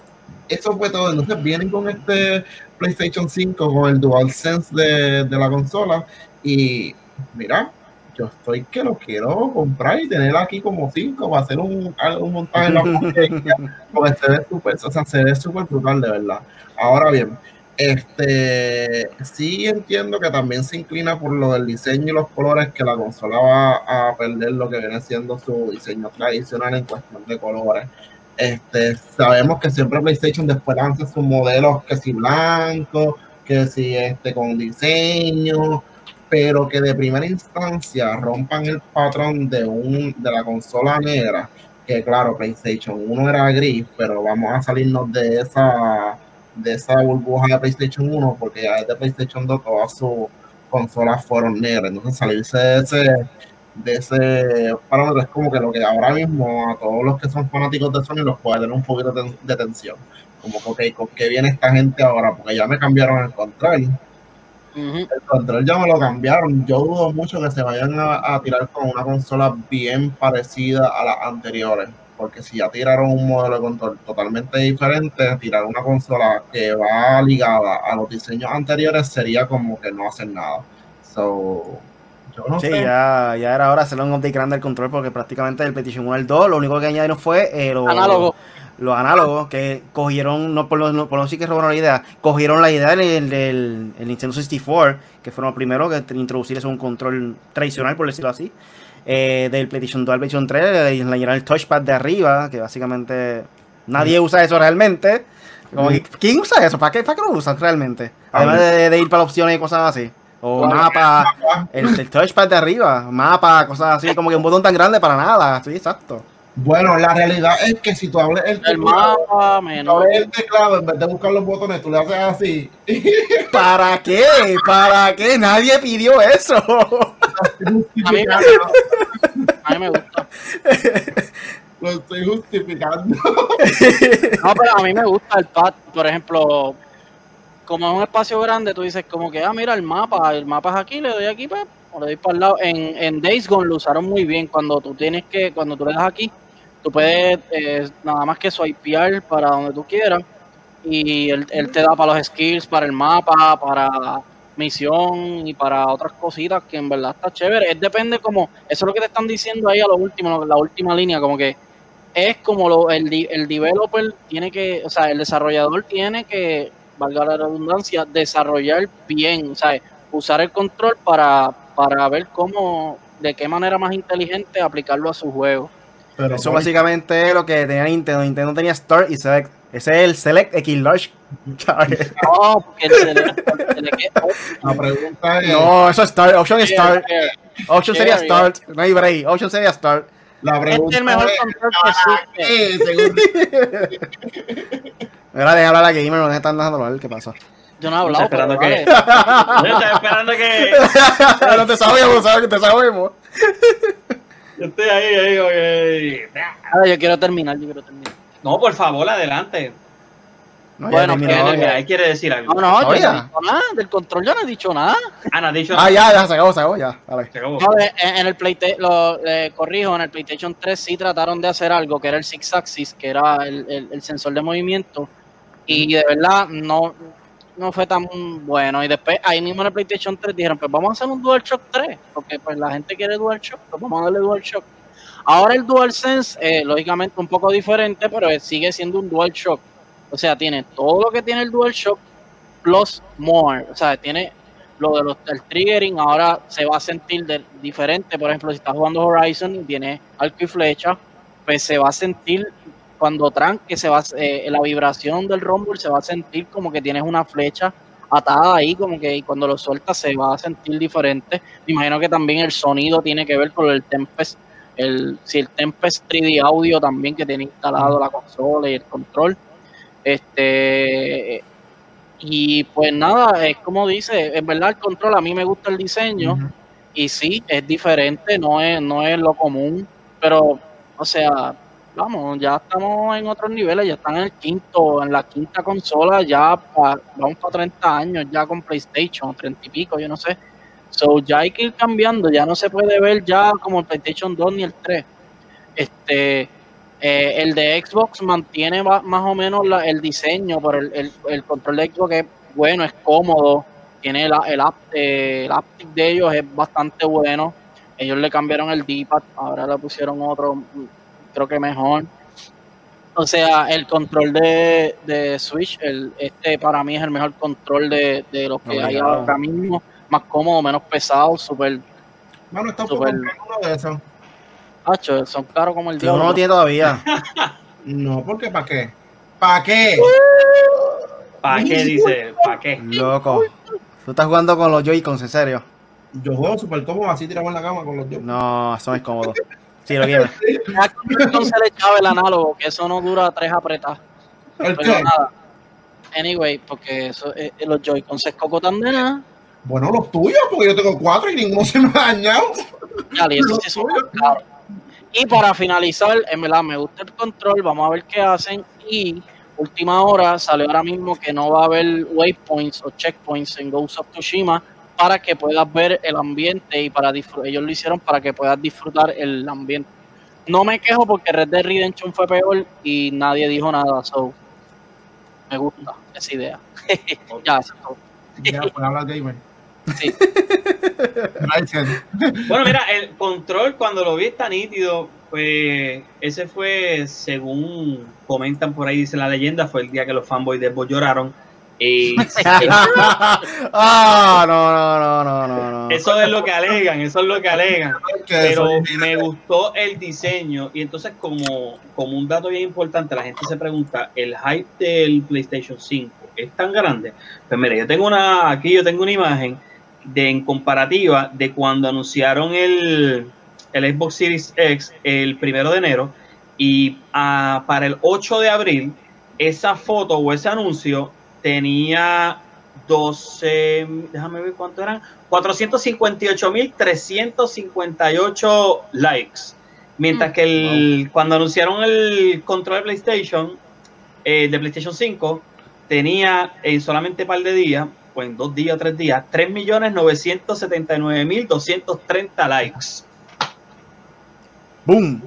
Eso fue todo. Entonces vienen con este PlayStation 5 con el DualSense de, de la consola y mira, yo estoy que lo quiero comprar y tener aquí como 5 para hacer un, un montaje en la [LAUGHS] pantalla, porque se ve súper, o sea, se ve súper brutal de verdad. Ahora bien, este sí entiendo que también se inclina por lo del diseño y los colores que la consola va a perder lo que viene siendo su diseño tradicional en cuestión de colores. Este, sabemos que siempre PlayStation después lanza sus modelos que si blanco, que si este con diseño, pero que de primera instancia rompan el patrón de un de la consola negra, que claro, PlayStation 1 era gris, pero vamos a salirnos de esa de esa burbuja de PlayStation 1 porque ya desde PlayStation 2 todas sus consolas fueron negras, entonces salirse de ese de ese parámetro es como que lo que ahora mismo a todos los que son fanáticos de Sony los puede tener un poquito de, tensión. Como que, ¿con qué viene esta gente ahora? Porque ya me cambiaron el control. El control ya me lo cambiaron. Yo dudo mucho que se vayan a, a tirar con una consola bien parecida a las anteriores. Porque si ya tiraron un modelo de control totalmente diferente, tirar una consola que va ligada a los diseños anteriores sería como que no hacer nada. So, no Sí, sé. ya, ya era hora de hacerle un update grande al control porque prácticamente el PlayStation 1 al 2 lo único que añadieron fue eh, lo- Análogo. los análogos que cogieron, no por lo, no, por lo sí que robaron la idea, cogieron la idea del, del el Nintendo 64, que fueron los primeros que introducir eso un control tradicional, por decirlo así, eh, del PlayStation 2 al PlayStation 3, le añadieron el touchpad de arriba, que básicamente nadie usa eso realmente. Como ¿Quién usa eso? ¿Para qué, ¿Para qué lo usan realmente? Además de, de ir para opciones y cosas así. O mapa, [LAUGHS] el, el touchpad de arriba, mapa, cosas así, como que un botón tan grande para nada. Sí, exacto. Bueno, la realidad es que si tú hablas el, El mapa, menos. el teclado, en vez de buscar los botones, tú le haces así. [LAUGHS] ¿Para qué? ¿Para qué? Nadie pidió eso. A mí, a mí me gusta. Lo estoy justificando. [LAUGHS] No, pero a mí me gusta el pad, por ejemplo, como es un espacio grande, tú dices como que, ah, mira el mapa, el mapa es aquí, le doy aquí, pues, o le doy para el lado. En, en Days Gone lo usaron muy bien, cuando tú tienes que, cuando tú le das aquí, tú puedes eh, nada más que swipear para donde tú quieras y él, él te da para los skills, para el mapa, para misión y para otras cositas que en verdad está chévere. Es depende como, eso es lo que te están diciendo ahí a lo último, la última línea, como que es como lo, el, el developer tiene que, o sea, el desarrollador tiene que, valga la redundancia, desarrollar bien, o sea, usar el control para, para ver cómo, de qué manera más inteligente aplicarlo a su juego. Pero Eso básicamente es lo que tenía Nintendo. Nintendo tenía Start y Select. Ese es el Select X Large. [LAUGHS] No, porque el select- la pregunta es, No, eso es Start. Option es Start. Option sería Start. No hay break. Option sería Start. la Este pregunta es el mejor control ¿para que existe. [LAUGHS] Mira, deja hablar a Gamer. No están dejando hablar. ¿Qué pasa? Yo no he hablado, Estoy pero esperando vale. Yo estaba esperando que. [LAUGHS] no te sabemos, ¿sabes? Te sabemos. Yo estoy ahí, ahí, ok. Ahora yo quiero terminar, yo quiero terminar. No, por favor, adelante. No, Bueno, Que él quiere decir algo. No, no, yo no he dicho nada, del control yo no he dicho nada. Ana, ha dicho. Ah, ya, ya, se acabó, se acabó, ya. Dale. Se acabó. No, de- en, en el Playte- lo eh, corrijo, en el PlayStation 3 sí trataron de hacer algo que era el Six Axis, que era el, el- el sensor de movimiento, y de verdad no, no fue tan bueno. Y después ahí mismo en el PlayStation 3 dijeron, pues vamos a hacer un DualShock 3, porque pues la gente quiere DualShock, pues vamos a darle DualShock. Ahora el DualSense, eh, lógicamente un poco diferente, pero sigue siendo un DualShock. O sea, tiene todo lo que tiene el DualShock plus more. O sea, tiene lo de los, el triggering ahora se va a sentir diferente. Por ejemplo, si estás jugando Horizon y tiene arco y flecha, pues se va a sentir cuando tranque, se va, eh, la vibración del rumble se va a sentir como que tienes una flecha atada ahí, como que y cuando lo sueltas se va a sentir diferente. Me imagino que también el sonido tiene que ver con el Tempest, el, si el Tempest 3D audio también que tiene instalado la consola y el control. Este y pues nada, es como dice, en verdad el control a mí me gusta el diseño y sí, es diferente, no es, no es lo común, pero o sea, vamos, ya estamos en otros niveles, ya están en el quinto, en la quinta consola, ya pa- vamos para 30 años ya con PlayStation, 30 y pico, yo no sé. So ya hay que ir cambiando, ya no se puede ver ya como el PlayStation 2 ni el 3. Este, eh, el de Xbox mantiene ma- más o menos el diseño, pero el, el- el control de Xbox es bueno, es cómodo, tiene el, el, eh, el haptic de ellos es bastante bueno. Ellos le cambiaron el D-pad, ahora le pusieron otro, creo que mejor. O sea, el control de, de Switch, el, este para mí es el mejor control de, de los que hay ahora mismo. Más cómodo, menos pesado, súper Mano, está un Super. de esos. hacho, son caros como el diablo. no lo tiene todavía. [LAUGHS] No, porque ¿para qué? ¿Para qué? ¿Para qué dice? ¿Para qué? Loco. Tú estás jugando con los Joy-Cons, en serio. Yo juego súper cómodo así tirado en la cama con los yo. No, eso no es cómodo. [LAUGHS] Sí, lo. [LAUGHS] Ya entonces le echaba el análogo, que eso no dura tres apretadas. ¿El Pero qué? nada. Anyway, porque eso, eh, los Joy-Con se escocotan de nada. Bueno, los tuyos, porque yo tengo cuatro y ninguno se me ha dañado. Ya, y eso sí son más caros. Y para finalizar, en verdad me gusta el control, vamos a ver qué hacen. Y última hora salió ahora mismo que no va a haber waypoints o checkpoints en Ghost of Tsushima para que puedas ver el ambiente y para disfrutar. Ellos lo hicieron para que puedas disfrutar el ambiente. No me quejo porque Red Dead Redemption fue peor y nadie dijo nada. So, me gusta esa idea. [LAUGHS] ya, eso. Ya, pues habla gamer. Sí. [LAUGHS] Gracias. Bueno, mira, el control cuando lo vi está nítido. Pues ese fue, según comentan por ahí, dice la leyenda, fue el día que los fanboys de Xbox lloraron. Y [LAUGHS] ah, no, no, no, no, no, no. eso es lo que alegan, eso es lo que alegan. Pero me gustó el diseño y entonces como, como un dato bien importante, la gente se pregunta, ¿el hype del PlayStation 5 es tan grande? Pues mira, yo tengo una, aquí yo tengo una imagen de en comparativa de cuando anunciaron el, el Xbox Series X el primero de enero Y ah, para el 8 de abril, esa foto o ese anuncio tenía 12, déjame ver cuánto eran, 458.358 likes. Mientras Mm. que el, cuando anunciaron el control de PlayStation, eh, de PlayStation 5, tenía en solamente un par de días, o en dos días o tres días, 3.979.230 likes. ¡Boom!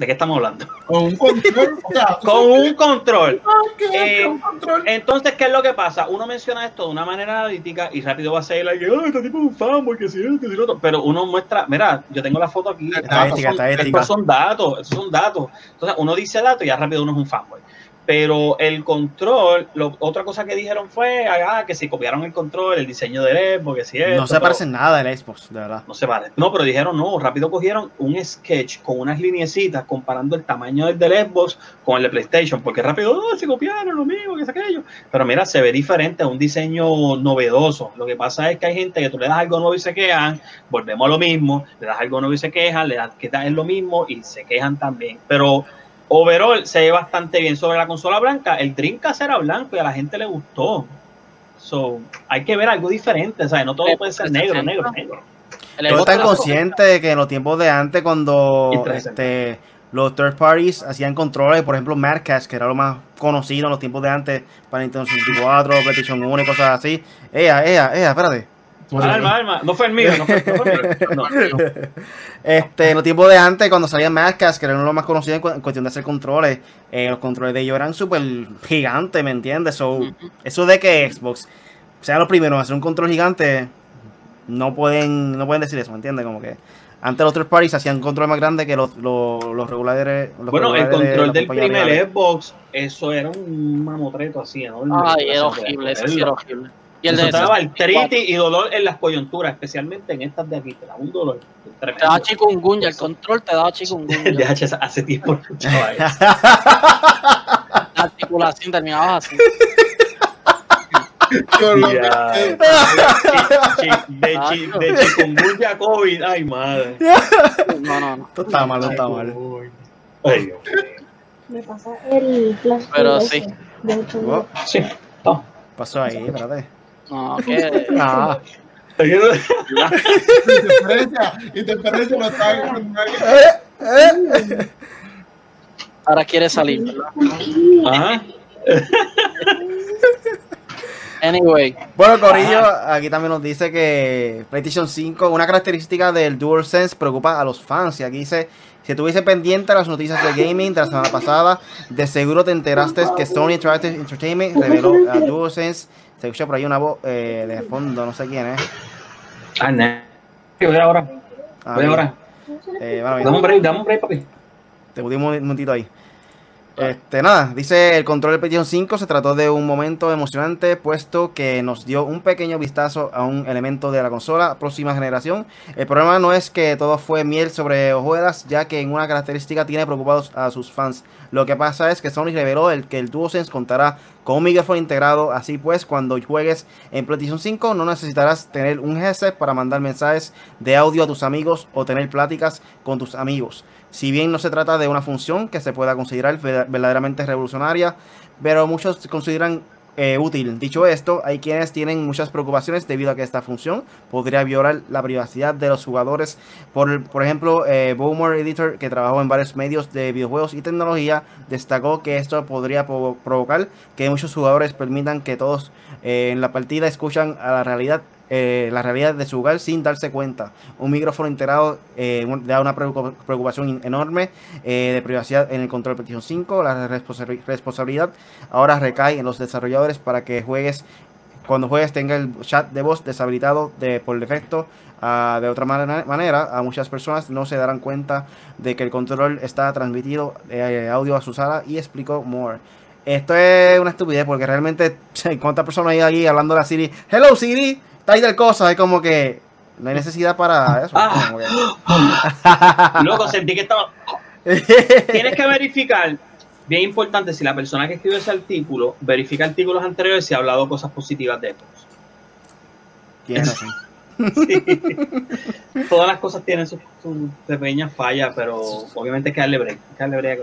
¿De qué estamos hablando? Con un control. o sea, tú Con un control. es eh, un control. Entonces, ¿qué es lo que pasa? Uno menciona esto de una manera analítica y rápido va a ser like, "Ay, este tipo es un fanboy, que si esto, que si lo otro. Pero uno muestra, mira, yo tengo la foto aquí. estos Estadística, son- estadística. Estos son datos, estos son datos. Entonces, uno dice datos y ya rápido uno es un fanboy. Pero el control, lo- otra cosa que dijeron fue ah, que si copiaron el control, el diseño del Xbox, que si esto, No se parece nada del Xbox, de verdad. no se vale. No, pero dijeron no, rápido cogieron un sketch con unas lineecitas comparando el tamaño del del Xbox con el de PlayStation, porque rápido oh, se copiaron lo mismo, que es aquello. Pero mira, se ve diferente, un diseño novedoso. Lo que pasa es que hay gente que tú le das algo nuevo y se quejan, volvemos a lo mismo, le das algo nuevo y se quejan, le das que es lo mismo y se quejan también. Pero overall se ve bastante bien sobre la consola blanca. El Dreamcast era blanco y a la gente le gustó. So, hay que ver algo diferente, ¿sabes? No todo puede ser negro, negro, negro. El Yo tan 360. consciente de que en los tiempos de antes, cuando este, los third parties hacían controles, por ejemplo, Madcast, que era lo más conocido en los tiempos de antes para Nintendo 64, PlayStation 1 y cosas así. Ea, ea, ea, espérate. Alma, alma, no fue el mío, no fue, no fue el mío. [LAUGHS] No, no. Este, en los tiempos de antes, cuando salían Madcast, que eran los más conocidos en, cu- en cuestión de hacer controles, eh, los controles de ellos eran súper gigantes, ¿me entiendes? So, eso de que Xbox sea lo primero en hacer un control gigante, no pueden, no pueden decir eso, ¿me entiendes? Como que antes los third parties hacían controles más grandes que los, los, los regulares. los Bueno, el regulares de control del primer. Xbox, eso era un mamotreto así enorme. Ay, era Eso horrible, verlo. sí era horrible. Y el Eso de te daba 64, artritis y dolor en las coyunturas, especialmente en estas de aquí. Te da un dolor Te tremendo. daba chikungunya, el control te daba chikungunya. [LAUGHS] El DHS hace tiempo escuchaba [LAUGHS] eso. La articulación terminaba así. Ya. [LAUGHS] De, chi- de chikungunya a COVID. Ay, madre. No, no, no. Esto está mal, está mal. Ay, Dios mío. Me pasa el flash. Pero sí. De hecho, Oh, Sí. No. pasó ahí, espérate. No. Ah, Interferencia, interferencia no está Ahora quiere salir, ¿verdad? Ajá. Anyway, Bueno, Corillo, aquí también nos dice que PlayStation 5, una característica del DualSense preocupa a los fans. Y aquí dice, si estuviese pendiente a las noticias de gaming de la semana pasada, de seguro te enteraste que Sony Interactive Entertainment reveló a DualSense. Se escucha por ahí una voz eh, de fondo, no sé quién es. Ah, no. Voy ahora. Ah, Voy ahora. eh, bueno, Dame un break, dame un break, papi. Te puse un momentito ahí. Este, nada, dice el control del PlayStation 5 se trató de un momento emocionante, puesto que nos dio un pequeño vistazo a un elemento de la consola próxima generación. El problema no es que todo fue miel sobre hojuelas, ya que en una característica tiene preocupados a sus fans. Lo que pasa es que Sony reveló el, que el DualSense contará con un micrófono integrado, así pues cuando juegues en PlayStation 5 no necesitarás tener un headset para mandar mensajes de audio a tus amigos o tener pláticas con tus amigos. Si bien no se trata de una función que se pueda considerar ver- verdaderamente revolucionaria, pero muchos consideran eh, útil. Dicho esto, hay quienes tienen muchas preocupaciones debido a que esta función podría violar la privacidad de los jugadores. Por, por ejemplo, eh, Bowmore Editor, que trabajó en varios medios de videojuegos y tecnología, destacó que esto podría provo- provocar que muchos jugadores permitan que todos eh, en la partida escuchan a la realidad eh, la realidad de su hogar sin darse cuenta. Un micrófono integrado eh, da una preocup- preocupación enorme eh, de privacidad en el control de PlayStation 5. La responsa- responsabilidad ahora recae en los desarrolladores para que juegues cuando juegues tenga el chat de voz deshabilitado de, por defecto. Ah, de otra mana- manera, a muchas personas no se darán cuenta de que el control está transmitido eh, audio a su sala y explicó more. Esto es una estupidez porque realmente [LAUGHS] cuántas personas hay ahí hablando de la Siri. Hello Siri, está ahí del cosa. Es como que no hay necesidad para eso. Ah. que- [GASPS] sentí que estaba. [LAUGHS] Tienes que verificar, bien importante, si la persona que escribió ese artículo verifica artículos anteriores si ha hablado cosas positivas de. Tienes razón. [LAUGHS] Todas las cosas tienen sus, sus pequeñas fallas, pero obviamente hay que darle break. hay que darle break.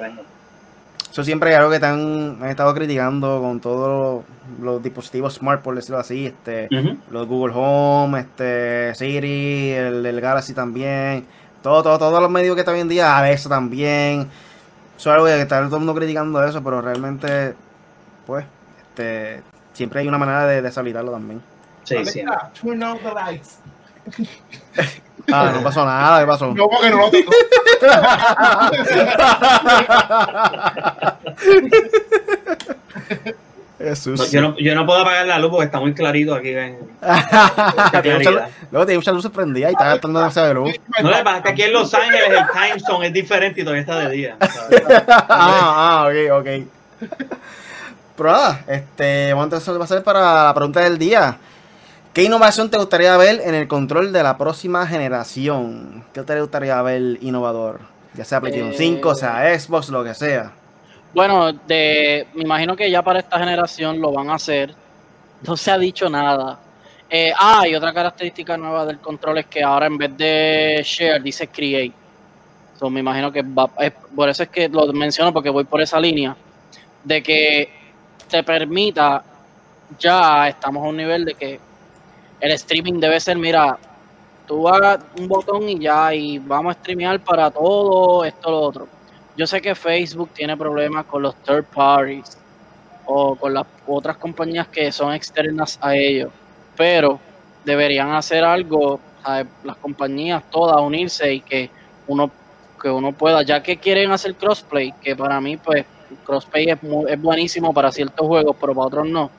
Eso siempre es algo que han, han estado criticando con todos los, los dispositivos smart, por decirlo así, este, los Google Home, este, Siri, el, el Galaxy también, todo, todo, todos los medios que está hoy en día, Alexa también. Eso es algo que está todo el mundo criticando eso, pero realmente, pues, este, siempre hay una manera de deshabilitarlo también. Sí, sí. Turn out the lights. [LAUGHS] Ah, no pasó nada, ¿qué pasó? No, porque no lo tengo. Jesús. No, yo, no, yo no puedo apagar la luz porque está muy clarito aquí. ven. Tiene mucha- Luego tiene muchas luces prendidas y está gastando demasiada luz. No le pasa que aquí en Los Ángeles el time zone es diferente y todavía está de día. ¿sabes? [LAUGHS] ah, ah, ok, ok. Pero nada, este, vamos a empezar- va a ser para la pregunta del día. ¿Qué innovación te gustaría ver en el control de la próxima generación? ¿Qué te gustaría ver innovador? Ya sea PlayStation Eh, 5, sea Xbox, lo que sea. Bueno, de, me imagino que ya para esta generación lo van a hacer. No se ha dicho nada. Eh, ah, y otra característica nueva del control es que ahora en vez de share dice create. So, me imagino que va, es- por eso es que lo menciono porque voy por esa línea de que te permita ya estamos a un nivel de que el streaming debe ser, mira, tú hagas un botón y ya, y vamos a streamear para todo esto, lo otro. Yo sé que Facebook tiene problemas con los third parties o con las otras compañías que son externas a ellos, pero deberían hacer algo, las compañías todas unirse y que uno que uno pueda, ya que quieren hacer crossplay, que para mí pues crossplay es, mu- es buenísimo para ciertos juegos, pero para otros no.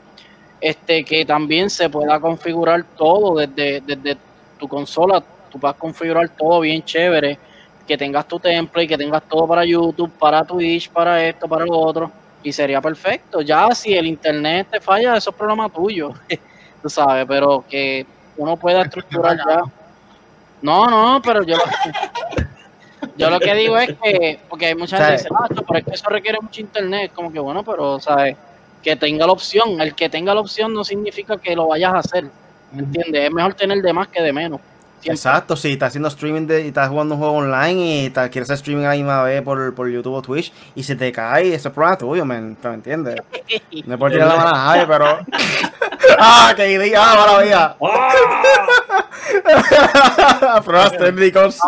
Este que también se pueda configurar todo desde, desde tu consola, tú puedas configurar todo bien chévere, que tengas tu template, que tengas todo para YouTube, para Twitch, para esto, para lo otro, y sería perfecto. Ya si el internet te falla, eso es problema tuyo, [LAUGHS] tú sabes, pero que uno pueda estructurar ya. No, no, pero yo, yo lo que digo es que, porque hay mucha gente que dice, ah, pero es que eso requiere mucho internet, como que bueno, pero, ¿sabes? Que tenga la opción, el que tenga la opción no significa que lo vayas a hacer, ¿entiendes? Es mejor tener de más que de menos. Siempre. Exacto, si estás haciendo streaming de, y estás jugando un juego online y estás- quieres hacer streaming a la misma vez por, por YouTube o Twitch y se te cae, ese es problema tuyo, man, ¿me entiendes? No es por tirar la mala pero... ¡Ah, qué idea! ¡Ah, maravilla! ¡Ah! Técnicos.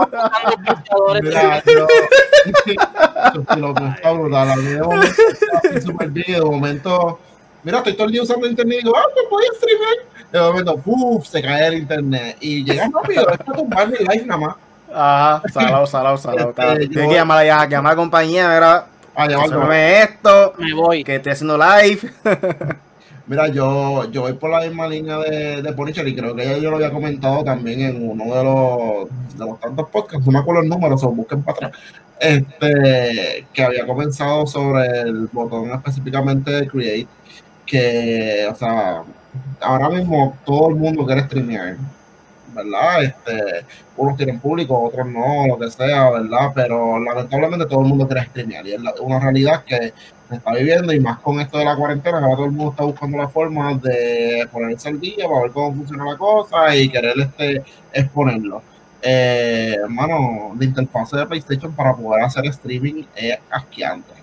Lo brutal. A mí de momento mira, estoy todo el día usando internet y digo, ah, pues voy a streamer. De momento, ¡puf! Se cae el internet. Y llega rápido, es para tumbar mi live nada más. Ajá, salado, salado, salado. Este, Tienes que llamar a, llamar a la compañía, mira, Ah, resuélveme esto, Me voy. que estoy haciendo live. [LAUGHS] Mira, yo, yo voy por la misma línea de, de Punisher y creo que ya yo lo había comentado también en uno de los, de los tantos podcasts, no me acuerdo el número, o busquen para atrás, este, que había comenzado sobre el botón específicamente de Create, que, o sea, ahora mismo todo el mundo quiere streamear, ¿verdad? Este, unos tienen público, otros no, lo que sea, ¿verdad? Pero lamentablemente todo el mundo quiere streamear y es una realidad que se está viviendo y más con esto de la cuarentena, ahora todo el mundo está buscando la forma de ponerse al día para ver cómo funciona la cosa y querer este exponerlo. Eh, hermano, la interfaz de PlayStation para poder hacer streaming es asqueante.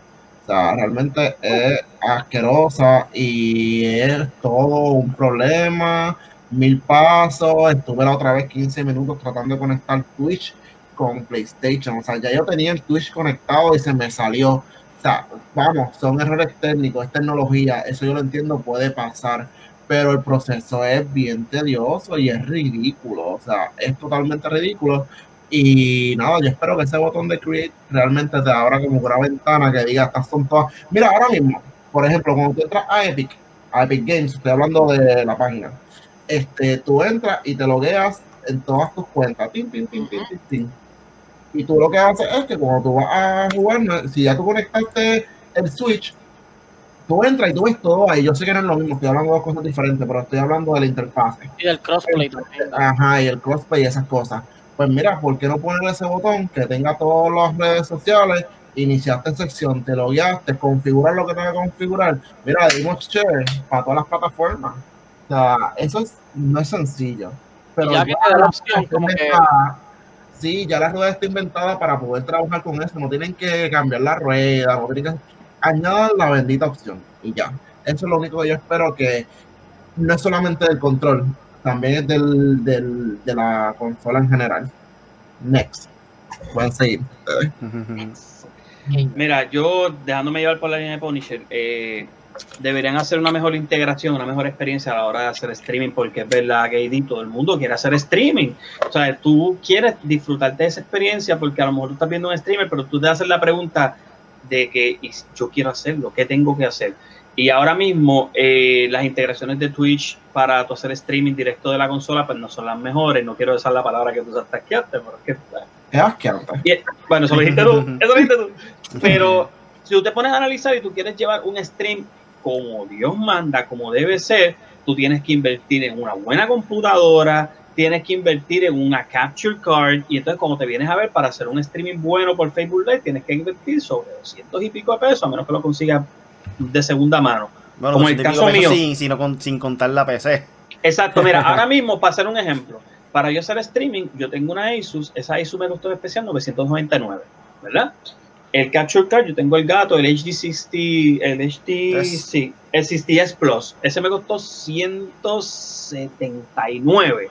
O sea, realmente es asquerosa y es todo un problema. Mil pasos. Estuve la otra vez 15 minutos tratando de conectar Twitch con PlayStation. O sea, ya yo tenía el Twitch conectado y se me salió. O sea, vamos, son errores técnicos, es tecnología, eso yo lo entiendo, puede pasar, pero el proceso es bien tedioso y es ridículo, o sea, es totalmente ridículo. Y nada, yo espero que ese botón de Create realmente te abra como una ventana que diga, estas son todas. Mira, ahora mismo, por ejemplo, cuando tú entras a Epic, a Epic Games, estoy hablando de la página, este, tú entras y te logueas en todas tus cuentas, tin, tin, tin, tin, tin, tin. Y tú lo que haces es que cuando tú vas a jugar, si ya tú conectaste el Switch, tú entras y tú ves todo ahí. Yo sé que no es lo mismo, estoy hablando de dos cosas diferentes, pero estoy hablando de la interfaz. Y del crossplay también. Ajá, y el crossplay y esas cosas. Pues mira, ¿por qué no poner ese botón que tenga todas las redes sociales? Iniciaste sección, te logueaste, configurar lo que tenga que configurar. Mira, dimos share para todas las plataformas. O sea, eso es- no es sencillo. Pero ya que te da la opción, como que Sí, ya la rueda está inventada para poder trabajar con eso. No tienen que cambiar la rueda, no tienen que- añadan la bendita opción y ya. Eso es lo único que yo espero que no es solamente del control, también es del, del, de la consola en general. Next. Pueden seguir. Mira, yo dejándome llevar por la línea de Punisher, eh, deberían hacer una mejor integración, una mejor experiencia a la hora de hacer streaming, porque es verdad que todo el mundo quiere hacer streaming. O sea, tú quieres disfrutarte de esa experiencia porque a lo mejor tú estás viendo un streamer, pero tú te haces la pregunta de que yo quiero hacerlo, ¿qué tengo que hacer? Y ahora mismo eh, las integraciones de Twitch para tu hacer streaming directo de la consola pues no son las mejores. No quiero usar la palabra que tú usaste asquearte, pero es que... Es asquearte. Bueno, eso lo dijiste tú. [LAUGHS] Eso lo dijiste tú. Pero [LAUGHS] si tú te pones a analizar y tú quieres llevar un stream como Dios manda, como debe ser, tú tienes que invertir en una buena computadora, tienes que invertir en una capture card y entonces como te vienes a ver para hacer un streaming bueno por Facebook Live tienes que invertir sobre 200 y pico de pesos a menos que lo consigas de segunda mano. como el caso mío. Sin, sin contar la PC. Exacto, mira, [LAUGHS] ahora mismo para hacer un ejemplo, para yo hacer streaming, yo tengo una Asus, esa Asus me costó especial 999, ¿verdad? El Capture Card, yo tengo el gato, el HD60, el HD, sí, el 60S Plus. Ese me costó 179.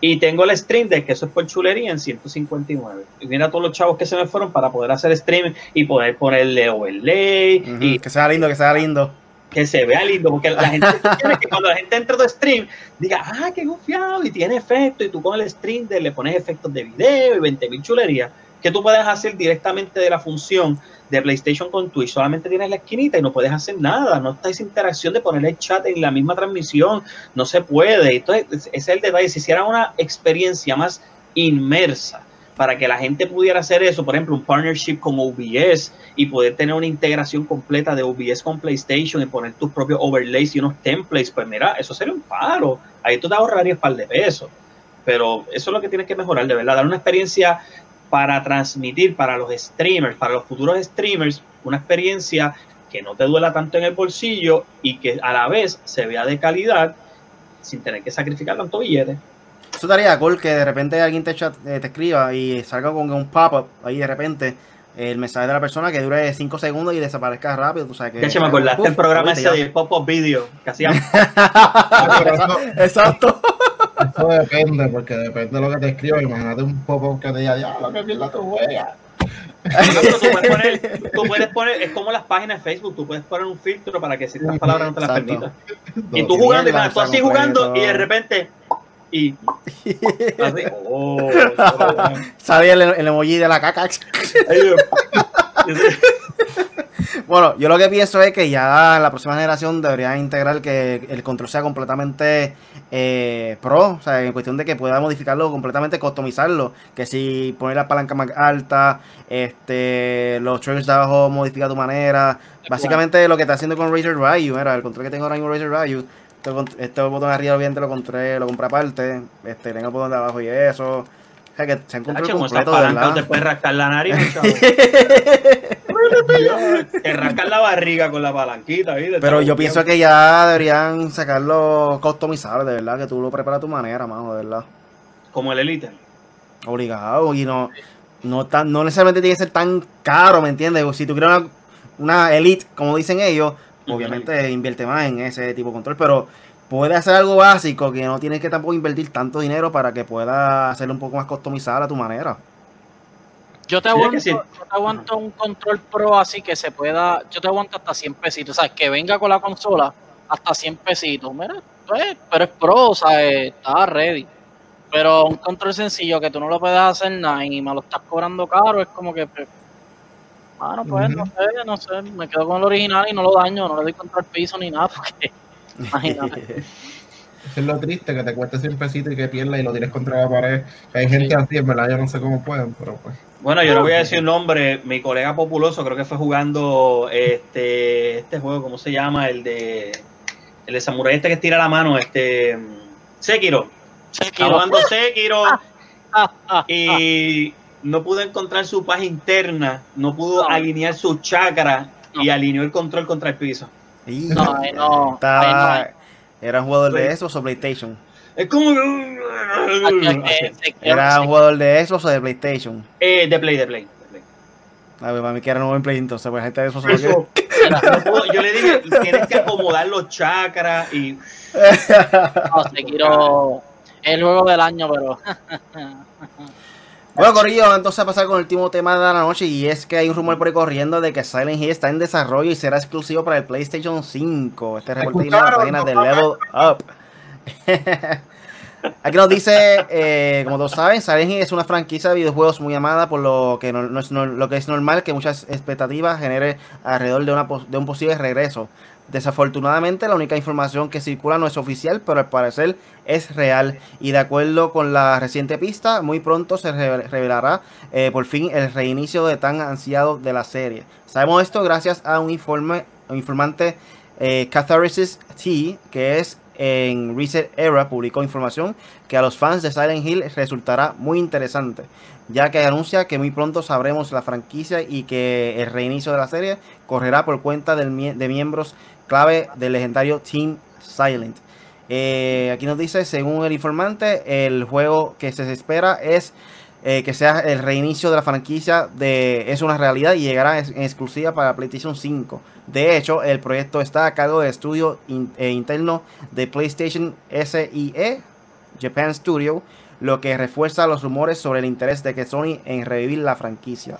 Y tengo el Stream Deck, que eso es por chulería, en 159. Y mira todos los chavos que se me fueron para poder hacer streaming y poder ponerle overlay. y que sea lindo, que sea lindo. Que se vea lindo, porque la gente [LAUGHS] quiere que cuando la gente entra a tu stream, diga, ah, qué confiado, y tiene efecto, y tú con el Stream Deck le pones efectos de video y 20.000 chulerías que tú puedes hacer directamente de la función de PlayStation con Twitch. Solamente tienes la esquinita y no puedes hacer nada. No está esa interacción de poner el chat en la misma transmisión. No se puede. Entonces, es el detalle. Si hiciera una experiencia más inmersa para que la gente pudiera hacer eso, por ejemplo, un partnership con OBS y poder tener una integración completa de OBS con PlayStation y poner tus propios overlays y unos templates, pues mira, eso sería un paro. Ahí tú te ahorrarías un par de pesos. Pero eso es lo que tienes que mejorar, de verdad, dar una experiencia para transmitir para los streamers, para los futuros streamers, una experiencia que no te duela tanto en el bolsillo y que a la vez se vea de calidad sin tener que sacrificar tanto billete. Eso daría cool que de repente alguien te, chat, eh, te escriba y salga con un pop-up ahí de repente el mensaje de la persona que dure 5 segundos y desaparezca rápido. Tú sabes que, me acordaste el programa ese de pop-up video que hacían. [LAUGHS] Exacto. Eso depende, porque depende de lo que te escriba. Imagínate un poco que te diga, ya, lo que pierda tu juega. tú, puedes poner, tú puedes poner, es como las páginas de Facebook, tú puedes poner un filtro para que ciertas palabras no te las permitan. Y tú jugando, y tú así jugando, y de repente, y así, [LAUGHS] oh, Sabía el, el, emoji de la caca. [LAUGHS] bueno, yo lo que pienso es que ya la próxima generación debería integrar que el control sea completamente eh, pro, o sea, en cuestión de que pueda modificarlo completamente, customizarlo, que si poner la palanca más alta, este, los triggers de abajo modifica tu manera, básicamente lo que está haciendo con Razer Ryu, era el control que tengo ahora mismo Razer Ryu, este, este, botón arriba obviamente lo compré, lo compré aparte, este, tengo el botón de abajo y eso, o sea que se encontró completo, de verdad. te puedes rascar la nariz, [LAUGHS] Te rascan la barriga con la palanquita, ¿viste? Pero yo pienso que ya deberían sacarlo customizado, de verdad, que tú lo preparas a tu manera, mano, de verdad. Como el Elite. Obligado, y no, no, tan, no necesariamente tiene que ser tan caro, ¿me entiendes? Si tú quieres una, una Elite, como dicen ellos, obviamente invierte más en ese tipo de control, pero puede hacer algo básico que no tienes que tampoco invertir tanto dinero para que pueda hacerlo un poco más customizado a tu manera. Yo te, aguanto, yo te aguanto un control pro así que se pueda, yo te aguanto hasta 100 pesitos, o sea, que venga con la consola hasta 100 pesitos, mira, pues, pero es pro, o sea, está ready. Pero un control sencillo que tú no lo puedes hacer nada y me lo estás cobrando caro, es como que, pues, bueno, pues no sé, no sé, me quedo con el original y no lo daño, no le doy contra el piso ni nada, [LAUGHS] porque imagínate. [LAUGHS] es lo triste, que te cueste 100 pesitos y que pierdas y lo tires contra la pared. Hay gente así, en verdad, yo no sé cómo pueden, pero pues. Bueno, yo no voy a decir un nombre. Mi colega populoso creo que fue jugando este este juego, ¿cómo se llama? El de el de Samurai este que tira la mano, este Sekiro. Sekiro. jugando [LAUGHS] Sekiro y no pudo encontrar su paz interna, no pudo alinear su chakra y alineó el control contra el piso. No, [LAUGHS] no. ¿Era un jugador de esos o PlayStation? Es como ¿Era un jugador de esos o de PlayStation? Eh, de Play, de Play. A ver, para mí que era nuevo en Play, entonces, pues gente de eso se lo no yo le dije, tienes que acomodar los chakras y No, Sekiro es el juego del año, pero [LAUGHS] Bueno, Corillo, entonces a pasar con el último tema de la noche y es que hay un rumor por ahí corriendo de que Silent Hill está en desarrollo y será exclusivo para el PlayStation 5. Este reporte viene de la página de Level Up. [LAUGHS] Aquí nos dice, eh, como todos saben, Silent Hill es una franquicia de videojuegos muy amada, por lo que, no, no es, no- lo que es normal que muchas expectativas genere alrededor de, una, de un posible regreso. Desafortunadamente, la única información que circula no es oficial, pero al parecer es real. Y de acuerdo con la reciente pista, muy pronto se reve- revelará eh, por fin el reinicio de tan ansiado de la serie. Sabemos esto gracias a un informe, informante eh, Catharsis T, que es en Reset Era, publicó información que a los fans de Silent Hill resultará muy interesante, ya que anuncia que muy pronto sabremos la franquicia y que el reinicio de la serie correrá por cuenta de miembros clave del legendario Team Silent. Eh, aquí nos dice, según el informante, el juego que se espera es eh, que sea el reinicio de la franquicia de es una realidad y llegará en exclusiva para PlayStation 5. De hecho, el proyecto está a cargo del estudio eh, interno de PlayStation SIE, Japan Studio, lo que refuerza los rumores sobre el interés de que Sony en revivir la franquicia.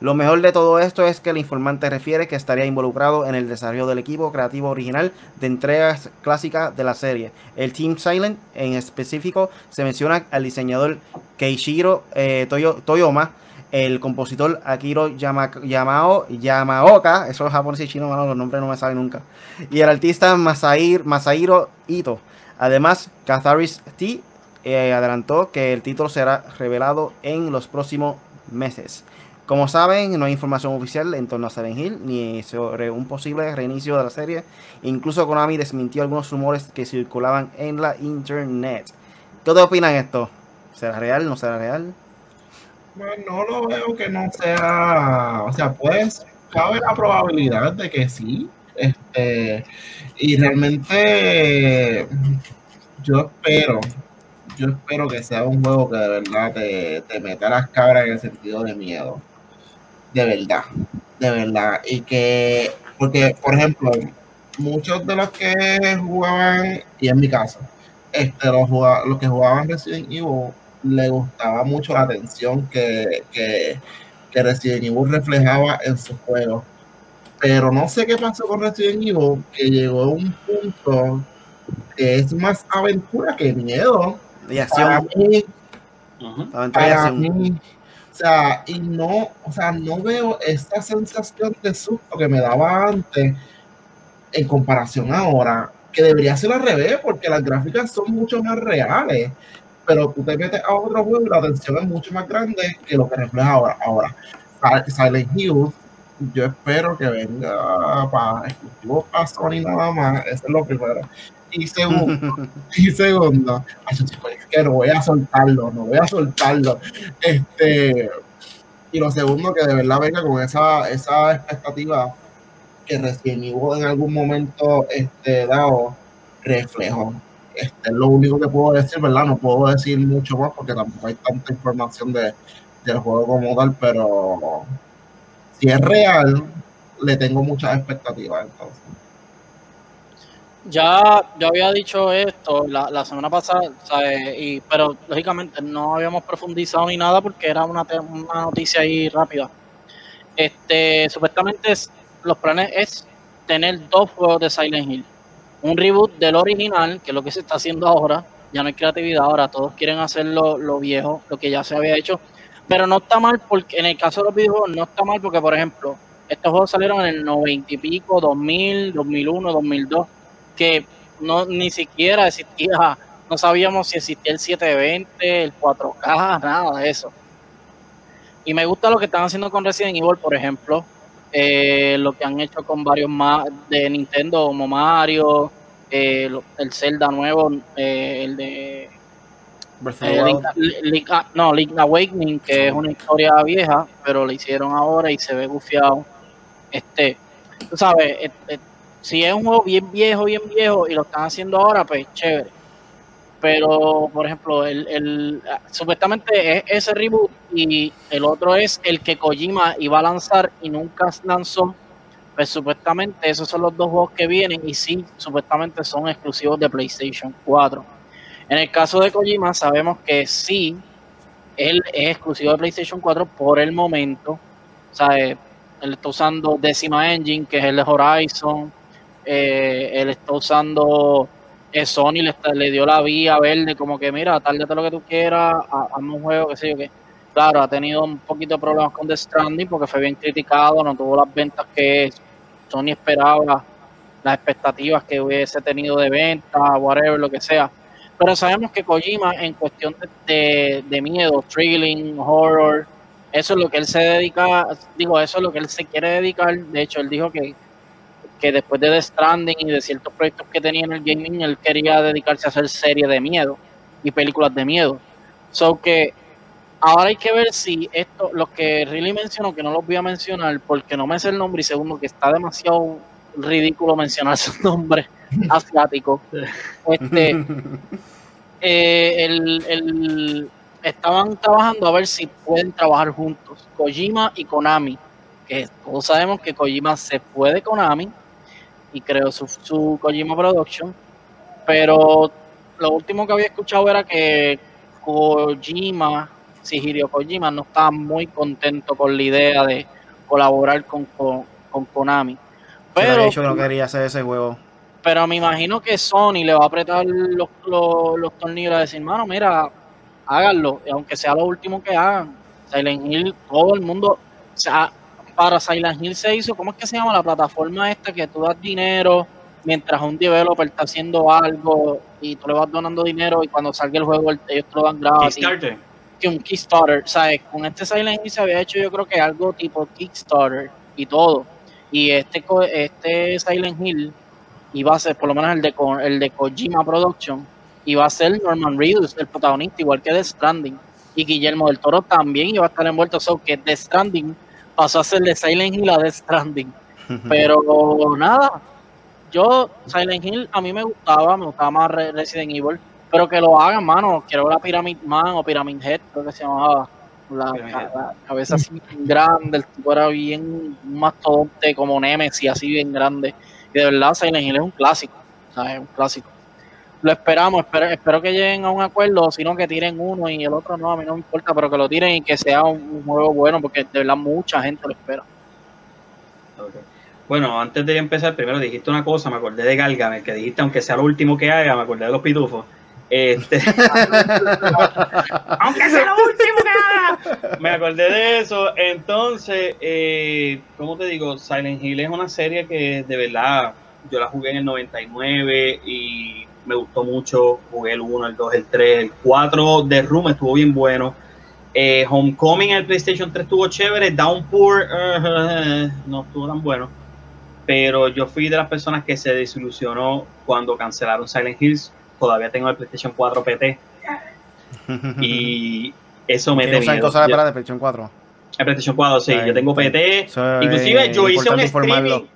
Lo mejor de todo esto es que el informante refiere que estaría involucrado en el desarrollo del equipo creativo original de entregas clásicas de la serie. El Team Silent en específico se menciona al diseñador Keishiro eh, Toyo- Toyoma, el compositor Akiro Yama- Yamao, Yamaoka, eso es japonés y chino, mano, los nombres no me saben nunca, y el artista Masahiro Ito. Además, Catharis T eh, adelantó que el título será revelado en los próximos meses. Como saben, no hay información oficial en torno a Silent Hill ni sobre un posible reinicio de la serie. Incluso Konami desmintió algunos rumores que circulaban en la internet. ¿Qué te opinan esto? ¿Será real? ¿No será real? Pues no lo veo que no sea, o sea, pues cabe la probabilidad de que sí. Este, y realmente yo espero, yo espero que sea un juego que de verdad te, te meta las cabras en el sentido de miedo. De verdad, de verdad. Y que, porque, por ejemplo, muchos de los que jugaban, y en mi caso, este, los, los que jugaban Resident Evil le gustaba mucho la atención que, que, que Resident Evil reflejaba en sus juegos. Pero no sé qué pasó con Resident Evil, que llegó a un punto que es más aventura que miedo. Y Para acción. mí, para acción. mí, o sea, y no, o sea, no veo esta sensación de susto que me daba antes en comparación ahora, que debería ser al revés, porque las gráficas son mucho más reales, pero tú te metes a otro juego y la tensión es mucho más grande que lo que refleja ahora. Ahora, Si- Silent Hill, yo espero que venga para exclusivo para Sony nada más, eso es lo primero. Y segundo, [LAUGHS] que no voy a soltarlo, no voy a soltarlo. Este, y lo segundo, que de verdad venga con esa, esa expectativa que recién Evil en algún momento este, dado reflejo. Este, es lo único que puedo decir, ¿verdad? No puedo decir mucho más porque tampoco hay tanta información de, del juego como tal, pero si es real, le tengo muchas expectativas entonces. Ya, yo había dicho esto la, la semana pasada. Y, pero lógicamente no habíamos profundizado ni nada porque era una, una noticia ahí rápida. Este, supuestamente es- los planes es tener dos juegos de Silent Hill. Un reboot del original, que es lo que se está haciendo ahora. Ya no hay creatividad, ahora todos quieren hacer lo, lo viejo, lo que ya se había hecho. Pero no está mal porque en el caso de los videojuegos no está mal porque, por ejemplo, estos juegos salieron en el 90 y pico, 2000, 2001, 2002 que no ni siquiera existía, no sabíamos si existía el 720, el 4K, nada de eso. Y me gusta lo que están haciendo con Resident Evil, por ejemplo, eh, lo que han hecho con varios más de Nintendo, como Mario, eh, el Zelda nuevo, eh, el de eh. Link- Link- ah, no, Link Awakening, que es una historia vieja, pero la hicieron ahora y se ve gufiado. Este, tú sabes, eh, si es un juego bien viejo, bien viejo y lo están haciendo ahora, pues chévere. pero por ejemplo, el, el, supuestamente es ese reboot y el otro es el que Kojima iba a lanzar y nunca lanzó. Pues supuestamente esos son los dos juegos que vienen y sí, supuestamente son exclusivos de PlayStation 4. En el caso de Kojima sabemos que sí, él es exclusivo de PlayStation 4 por el momento. O sea, eh, él está usando Decima Engine, que es el de Horizon. Eh, él está usando eh, Sony, le, dio la vía verde, como que mira, tárdate lo que tú quieras, hazme un juego, qué sé yo qué. Claro, ha tenido un poquito de problemas con The Stranding porque fue bien criticado, no tuvo las ventas que Sony esperaba, las expectativas que hubiese tenido de venta, whatever, lo que sea. Pero sabemos que Kojima, en cuestión de, miedo, thrilling, horror, eso es lo que él se dedica, digo, eso es lo que él se quiere dedicar. De hecho, él dijo que, que después de The Stranding y de ciertos proyectos que tenía en el gaming, él quería dedicarse a hacer series de miedo y películas de miedo. So que ahora hay que ver si esto, los que Really mencionó, que no los voy a mencionar porque no me sé el nombre y segundo que está demasiado ridículo mencionar [LAUGHS] su nombre [LAUGHS] asiático. Este, [LAUGHS] eh, el, estaban trabajando a ver si pueden trabajar juntos, Kojima y Konami, que todos sabemos que Kojima se fue de Konami y creó su, su Kojima Production, pero lo último que había escuchado era que Kojima, Hideo Kojima, no estaba muy contento con la idea de colaborar con, con, Konami. Pero, yo no quería hacer ese juego pero me imagino que Sony le va a apretar los, los, los tornillos a decir, mano, mira, háganlo, aunque sea lo último que hagan. Silent Hill, todo el mundo, o sea, para Silent Hill se hizo, ¿cómo es que se llama la plataforma esta que tú das dinero mientras un developer está haciendo algo y tú le vas donando dinero y cuando salga el juego ellos te lo dan gratis? Kickstarter. Que un Kickstarter, ¿sabes? Con este Silent Hill se había hecho yo creo que algo tipo Kickstarter y todo. Y este, este Silent Hill iba a ser, por lo menos el de, el de Kojima Production, iba a ser Norman Reedus, el protagonista, igual que The Stranding. Y Guillermo del Toro también iba a estar envuelto, so que The Stranding pasó a ser de Silent Hill a The Stranding. Pero nada, yo, Silent Hill a mí me gustaba, me gustaba más Resident Evil, pero que lo hagan, mano. Quiero la Pyramid Man o Pyramid Head, creo que se llamaba. La, cabeza así bien grande, el tipo era bien un mastodonte como Nemesis, así bien grande de verdad Silent Hill es un clásico, es un clásico. Lo esperamos, espero, espero que lleguen a un acuerdo, sino que tiren uno y el otro no, a mí no me importa, pero que lo tiren y que sea un, juego bueno, porque de verdad mucha gente lo espera. Bueno, antes de empezar, primero dijiste una cosa, me acordé de Galgamel, que dijiste, aunque sea lo último que haga, me acordé de los pitufos. Este, [LAUGHS] aunque sea lo último que haga, me acordé de eso. Entonces, eh, ¿cómo te digo? Silent Hill es una serie que de verdad yo la jugué en el 99 y me gustó mucho. Jugué el 1, el 2, el 3, el 4 de Room estuvo bien bueno. Eh, Homecoming en el PlayStation 3 estuvo chévere. Downpour uh, [LAUGHS] no estuvo tan bueno. Pero yo fui de las personas que se desilusionó cuando cancelaron Silent Hills todavía tengo el PlayStation 4 PT. [LAUGHS] y eso me miedo. cosas para de PlayStation 4? El PlayStation 4, sí. yo tengo PT. Inclusive yo hice un streaming.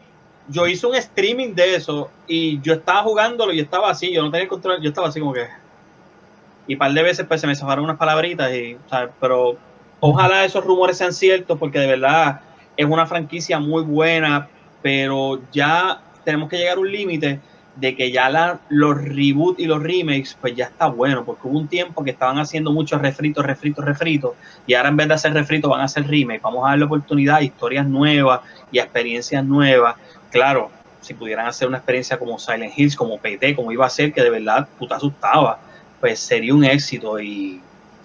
Yo hice un streaming de eso y yo estaba jugándolo y estaba así, yo no tenía control, yo estaba así como que... Y un par de veces pues se me zafaron unas palabritas y, Pero ojalá esos rumores sean ciertos porque de verdad es una franquicia muy buena, pero ya tenemos que llegar a un límite de que ya la, los reboot y los remakes, pues ya está bueno, porque hubo un tiempo que estaban haciendo muchos refritos, refritos, refritos, y ahora en vez de hacer refritos van a hacer remake. Vamos a darle oportunidad a historias nuevas y a experiencias nuevas. Claro, si pudieran hacer una experiencia como Silent Hills, como PT, como iba a ser, que de verdad puta asustaba, pues sería un éxito y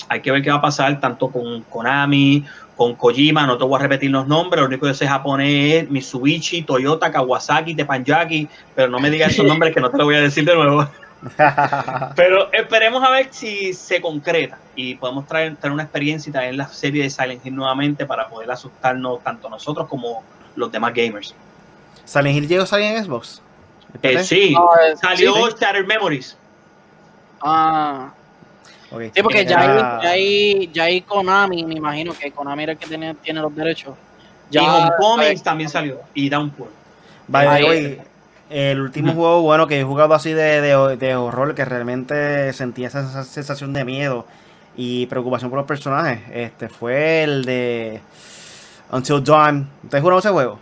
hay que ver qué va a pasar tanto con Konami con Kojima, no te voy a repetir los nombres, lo único que sé japonés es Mitsubishi, Toyota, Kawasaki, Teppanyaki, pero no me digas esos nombres que no te lo voy a decir de nuevo. [LAUGHS] pero esperemos a ver si se concreta y podemos traer, tener una experiencia y traer la serie de Silent Hill nuevamente para poder asustarnos tanto nosotros como los demás gamers. ¿Silent Hill llegó a salir en Xbox? Eh, sí, salió Shattered Memories. Ah, Sí, porque ya hay, ya, hay, Konami, me imagino que Konami era el que tiene, tiene los derechos. Ya, y Homecoming también salió. Y Downpour. Vale, El último juego bueno que he jugado así de, de- de horror, que realmente sentía esa, esa sensación de miedo y preocupación por los personajes, este fue el de Until Dawn. ¿Ustedes jugaron ese juego?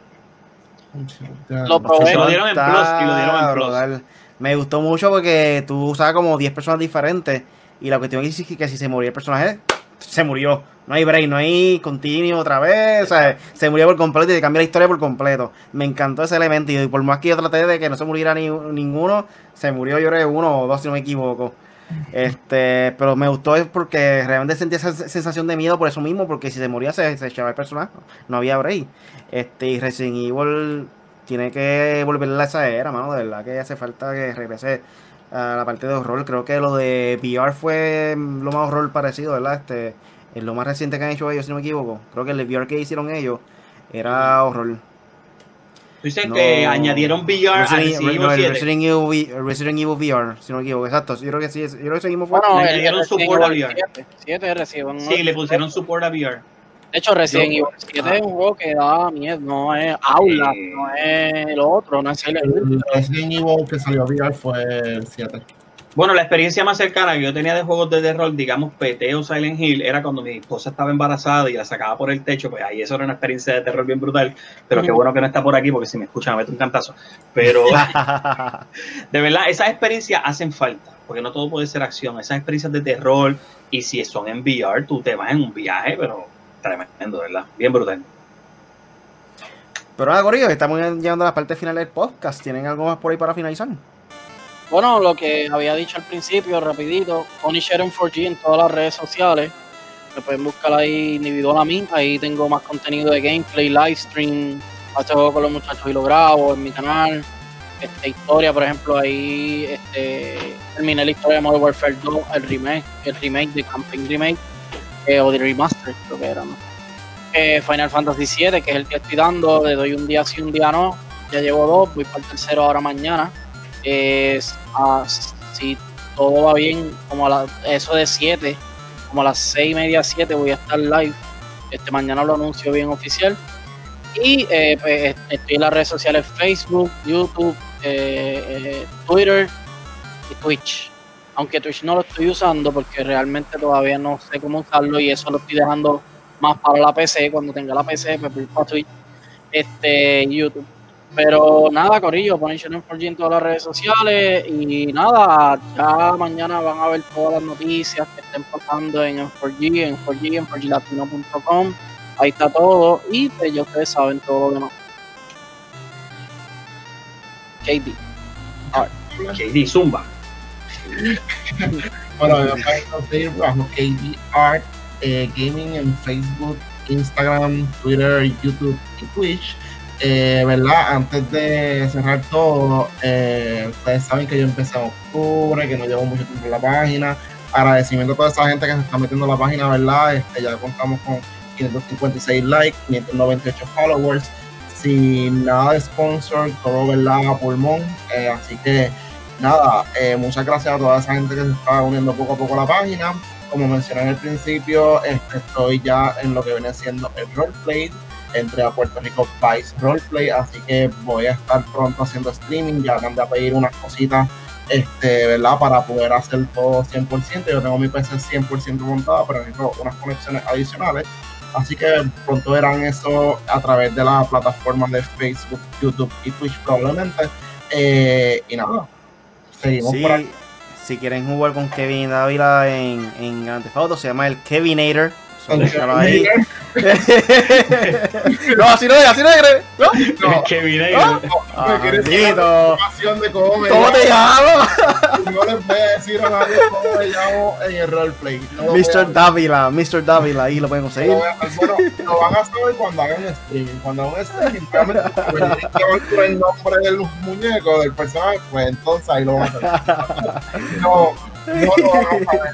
Lo probé. Se lo dieron en Plus y lo dieron en Plus. brutal. Me gustó mucho porque tú usabas como 10 personas diferentes y la cuestión es que si se moría el personaje, se murió. No hay break, no hay continuo otra vez. o sea, se murió por completo y te cambia la historia por completo. Me encantó ese elemento y por más que yo traté de que no se muriera ni, ninguno, se murió yo creo que uno o dos si no me equivoco. Este, pero me gustó porque realmente sentía esa sensación de miedo por eso mismo, porque si se moría se, se echaba el personaje, no había break. Este, y Resident Evil tiene que volver a esa era, mano, de verdad que hace falta que regrese a la parte de horror. Creo que lo de VR fue lo más horror parecido, ¿verdad? Este, es lo más reciente que han hecho ellos, si no me equivoco. Creo que el VR que hicieron ellos era horror. Tú dices No. que añadieron VR a Resident, Resident Evil no, el 7. Resident Evil, Resident Evil VR, si no me equivoco, exacto. Yo creo que sí, yo creo que seguimos fue. Bueno, Le el, dieron el Resident support a VR. 7, 7 Resident Sí, le pusieron support a VR. De hecho, Resident Yo- Evil 7 es un juego que da miedo, no es aula, Sí. no es lo otro, no es. El Resident Evil que salió a VR fue el 7. Bueno, la experiencia más cercana que yo tenía de juegos de terror, digamos, PT o Silent Hill, era cuando mi esposa estaba embarazada y la sacaba por el techo, pues ahí eso era una experiencia de terror bien brutal, pero qué bueno que no está por aquí porque si me escucha me mete un cantazo. Pero [LAUGHS] de verdad, esas experiencias hacen falta, porque no todo puede ser acción, esas experiencias de terror, y si son en VR, tú te vas en un viaje, pero tremendo, ¿verdad? Bien brutal. Pero nada, Corillo, estamos llegando a la parte final del podcast. ¿Tienen algo más por ahí para finalizar? Bueno, lo que había dicho al principio, rapidito, Punisher en 4G en todas las redes sociales. Me pueden buscar ahí individual a mí. Ahí tengo más contenido de gameplay, live stream. Este juego con los muchachos y lo grabo en mi canal. Este, historia, por ejemplo, ahí este, terminé la historia de Modern Warfare 2, el remake, el remake de Camping Remake, eh, o de Remaster, creo que era, ¿no? Eh, Final Fantasy 7, que es el que estoy dando, le doy un día sí, un día no. Ya llevo dos, voy para el tercero ahora mañana. Es, ah, si todo va bien, como a la- eso de 7, como a las 6 y media, 7 voy a estar live. Este mañana lo anuncio bien oficial. Y eh, pues, estoy en las redes sociales Facebook, YouTube, eh, eh, Twitter y Twitch. Aunque Twitch no lo estoy usando porque realmente todavía no sé cómo usarlo y eso lo estoy dejando más para la PC. Cuando tenga la PC, pues para Twitch, este, YouTube. Pero nada, Corillo, ponen en 4G en todas las redes sociales y nada, ya mañana van a ver todas las noticias que estén pasando en M4G, en 4G, en 4glatino.com. Ahí está todo y pues ya ustedes saben todo lo demás. KD. KD Zumba. [LAUGHS] Bueno, me bajo KD Art eh, Gaming en Facebook, Instagram, Twitter, YouTube y Twitch. Eh, ¿Verdad? Antes de cerrar todo, eh, ustedes saben que yo empecé en octubre, que no llevo mucho tiempo en la página. Agradecimiento a toda esa gente que se está metiendo en la página, ¿verdad? Este, ya contamos con 556 likes, 598 followers, sin nada de sponsor, todo, ¿verdad? A pulmón. Eh, así que nada, muchas gracias a toda esa gente que se está uniendo poco a poco la página. Como mencioné en el principio, este, estoy ya en lo que viene siendo el roleplay. Entré a Puerto Rico Vice Roleplay, así que voy a estar pronto haciendo streaming. Ya mandé a pedir unas cositas, este, ¿verdad? Para poder hacer todo 100%. Yo tengo mi PC 100% montada, pero necesito unas conexiones adicionales. Así que pronto verán eso a través de las plataformas de Facebook, YouTube y Twitch probablemente. Eh, y nada, seguimos Sí, por aquí. si quieren jugar con Kevin Dávila en, en Grand Theft Auto, se llama el Kevinator. Ahí. [LAUGHS] no, así no es, así no es. ¿no? No, Kevin ahí. Ah. me quieres Maldito. saber información de cómo me ¿Cómo te llamo? llamas? [LAUGHS] No les voy a decir a nadie cómo me llamo en el roleplay. No Mr. Dávila, Mr. Dávila, ahí lo pueden No conseguir. Bueno, lo van a saber cuando hagan streaming. Cuando hagan streaming, realmente, que el nombre del muñeco, del personaje, pues entonces ahí lo van a hacer. [LAUGHS] No, no lo van a saber.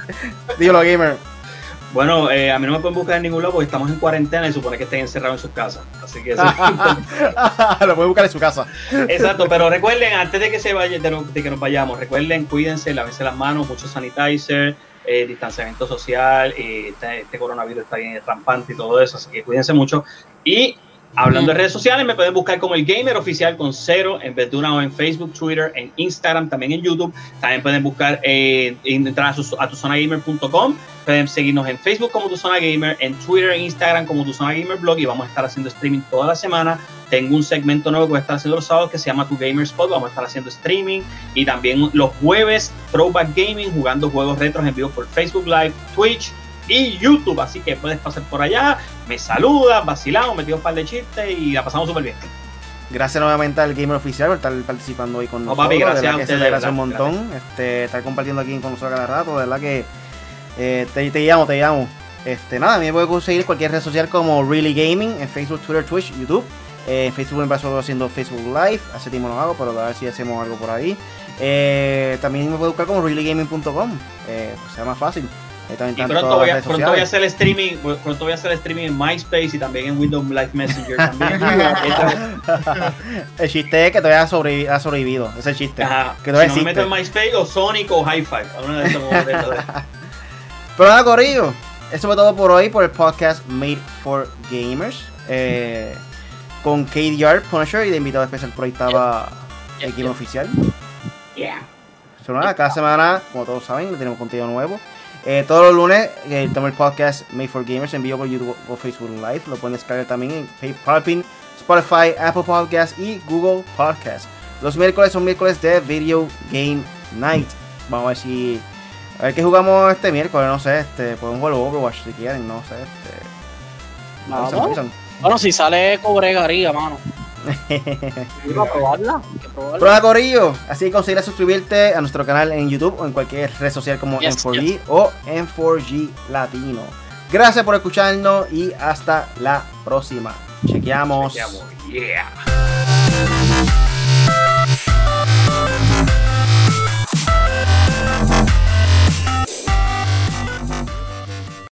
Dígalo, gamer. Bueno, eh, a mí no me pueden buscar en ningún lado porque estamos en cuarentena y supone que estén encerrados en sus casas. Así que eso [LAUGHS] lo pueden buscar en su casa. Exacto, pero recuerden, antes de que se vaya, de, no- de que nos vayamos, recuerden, cuídense, lávense las manos, mucho sanitizer, eh, distanciamiento social, eh, este, este coronavirus está bien rampante y todo eso, así que cuídense mucho. Y Hablando de redes sociales, me pueden buscar como el Gamer Oficial con cero en vez de una O en Facebook, Twitter, en Instagram, también en YouTube. También pueden buscar, eh, entrar a, su, a tuzonagamer.com. Pueden seguirnos en Facebook como Tu Zona Gamer, en Twitter e Instagram como Tu Zona Gamer Blog y vamos a estar haciendo streaming toda la semana. Tengo un segmento nuevo que voy a estar haciendo los sábados que se llama Tu Gamer Spot. Vamos a estar haciendo streaming y también los jueves Throwback Gaming jugando juegos retros en vivo por Facebook Live, Twitch y YouTube. Así que puedes pasar por allá, me saludas, vacilamos, metimos un par de chistes y la pasamos súper bien. Gracias nuevamente al Gamer Oficial por estar participando hoy con No, nosotros. papi, gracias a ustedes, de un montón. Este, estar compartiendo aquí con nosotros cada rato. De verdad que eh, te, te llamo, te llamo. Este, nada, a mí me puedes conseguir cualquier red social como Really Gaming en Facebook, Twitter, Twitch, YouTube. Eh, en Facebook me paso haciendo Facebook Live. Hace tiempo no hago, pero a ver si hacemos algo por ahí. Eh, también me puedes buscar como reallygaming.com. Eh, pues sea más fácil. Y pronto voy, a, pronto voy a hacer streaming, pronto voy a hacer streaming en MySpace y también en Windows Live Messenger [LAUGHS] también. el chiste es que todavía has sobrevi- has sobrevivido. Ese es el chiste. Ajá. Que Si no me meto en MySpace o Sonic o Hi-Fi. Pero nada, Corrillo. Eso fue todo por hoy por el podcast Made for Gamers. Eh, con KDR Punisher y de invitado especial por ahí estaba Yeah, el equipo yeah. oficial. Yeah. Nada, cada semana, como todos saben, tenemos contenido nuevo. Eh, todos los lunes eh, tenemos el podcast Made for Gamers en vivo por YouTube o Facebook Live. Lo pueden descargar también en PayPal, Spotify, Apple Podcasts y Google Podcasts. Los miércoles son miércoles de Video Game Night. Vamos a ver si. A ver qué jugamos este miércoles, no sé. Este, podemos jugar Overwatch si quieren, no sé. Este, no. Bueno, si sale cobregaría, mano. [LAUGHS] Probarla. Probarla. Prueba Corillo, así que considera suscribirte a nuestro canal en YouTube o en cualquier red social como Yes, M4G o M4G Latino. Gracias por escucharnos y hasta la próxima. Chequeamos. Chequeamos. Yeah.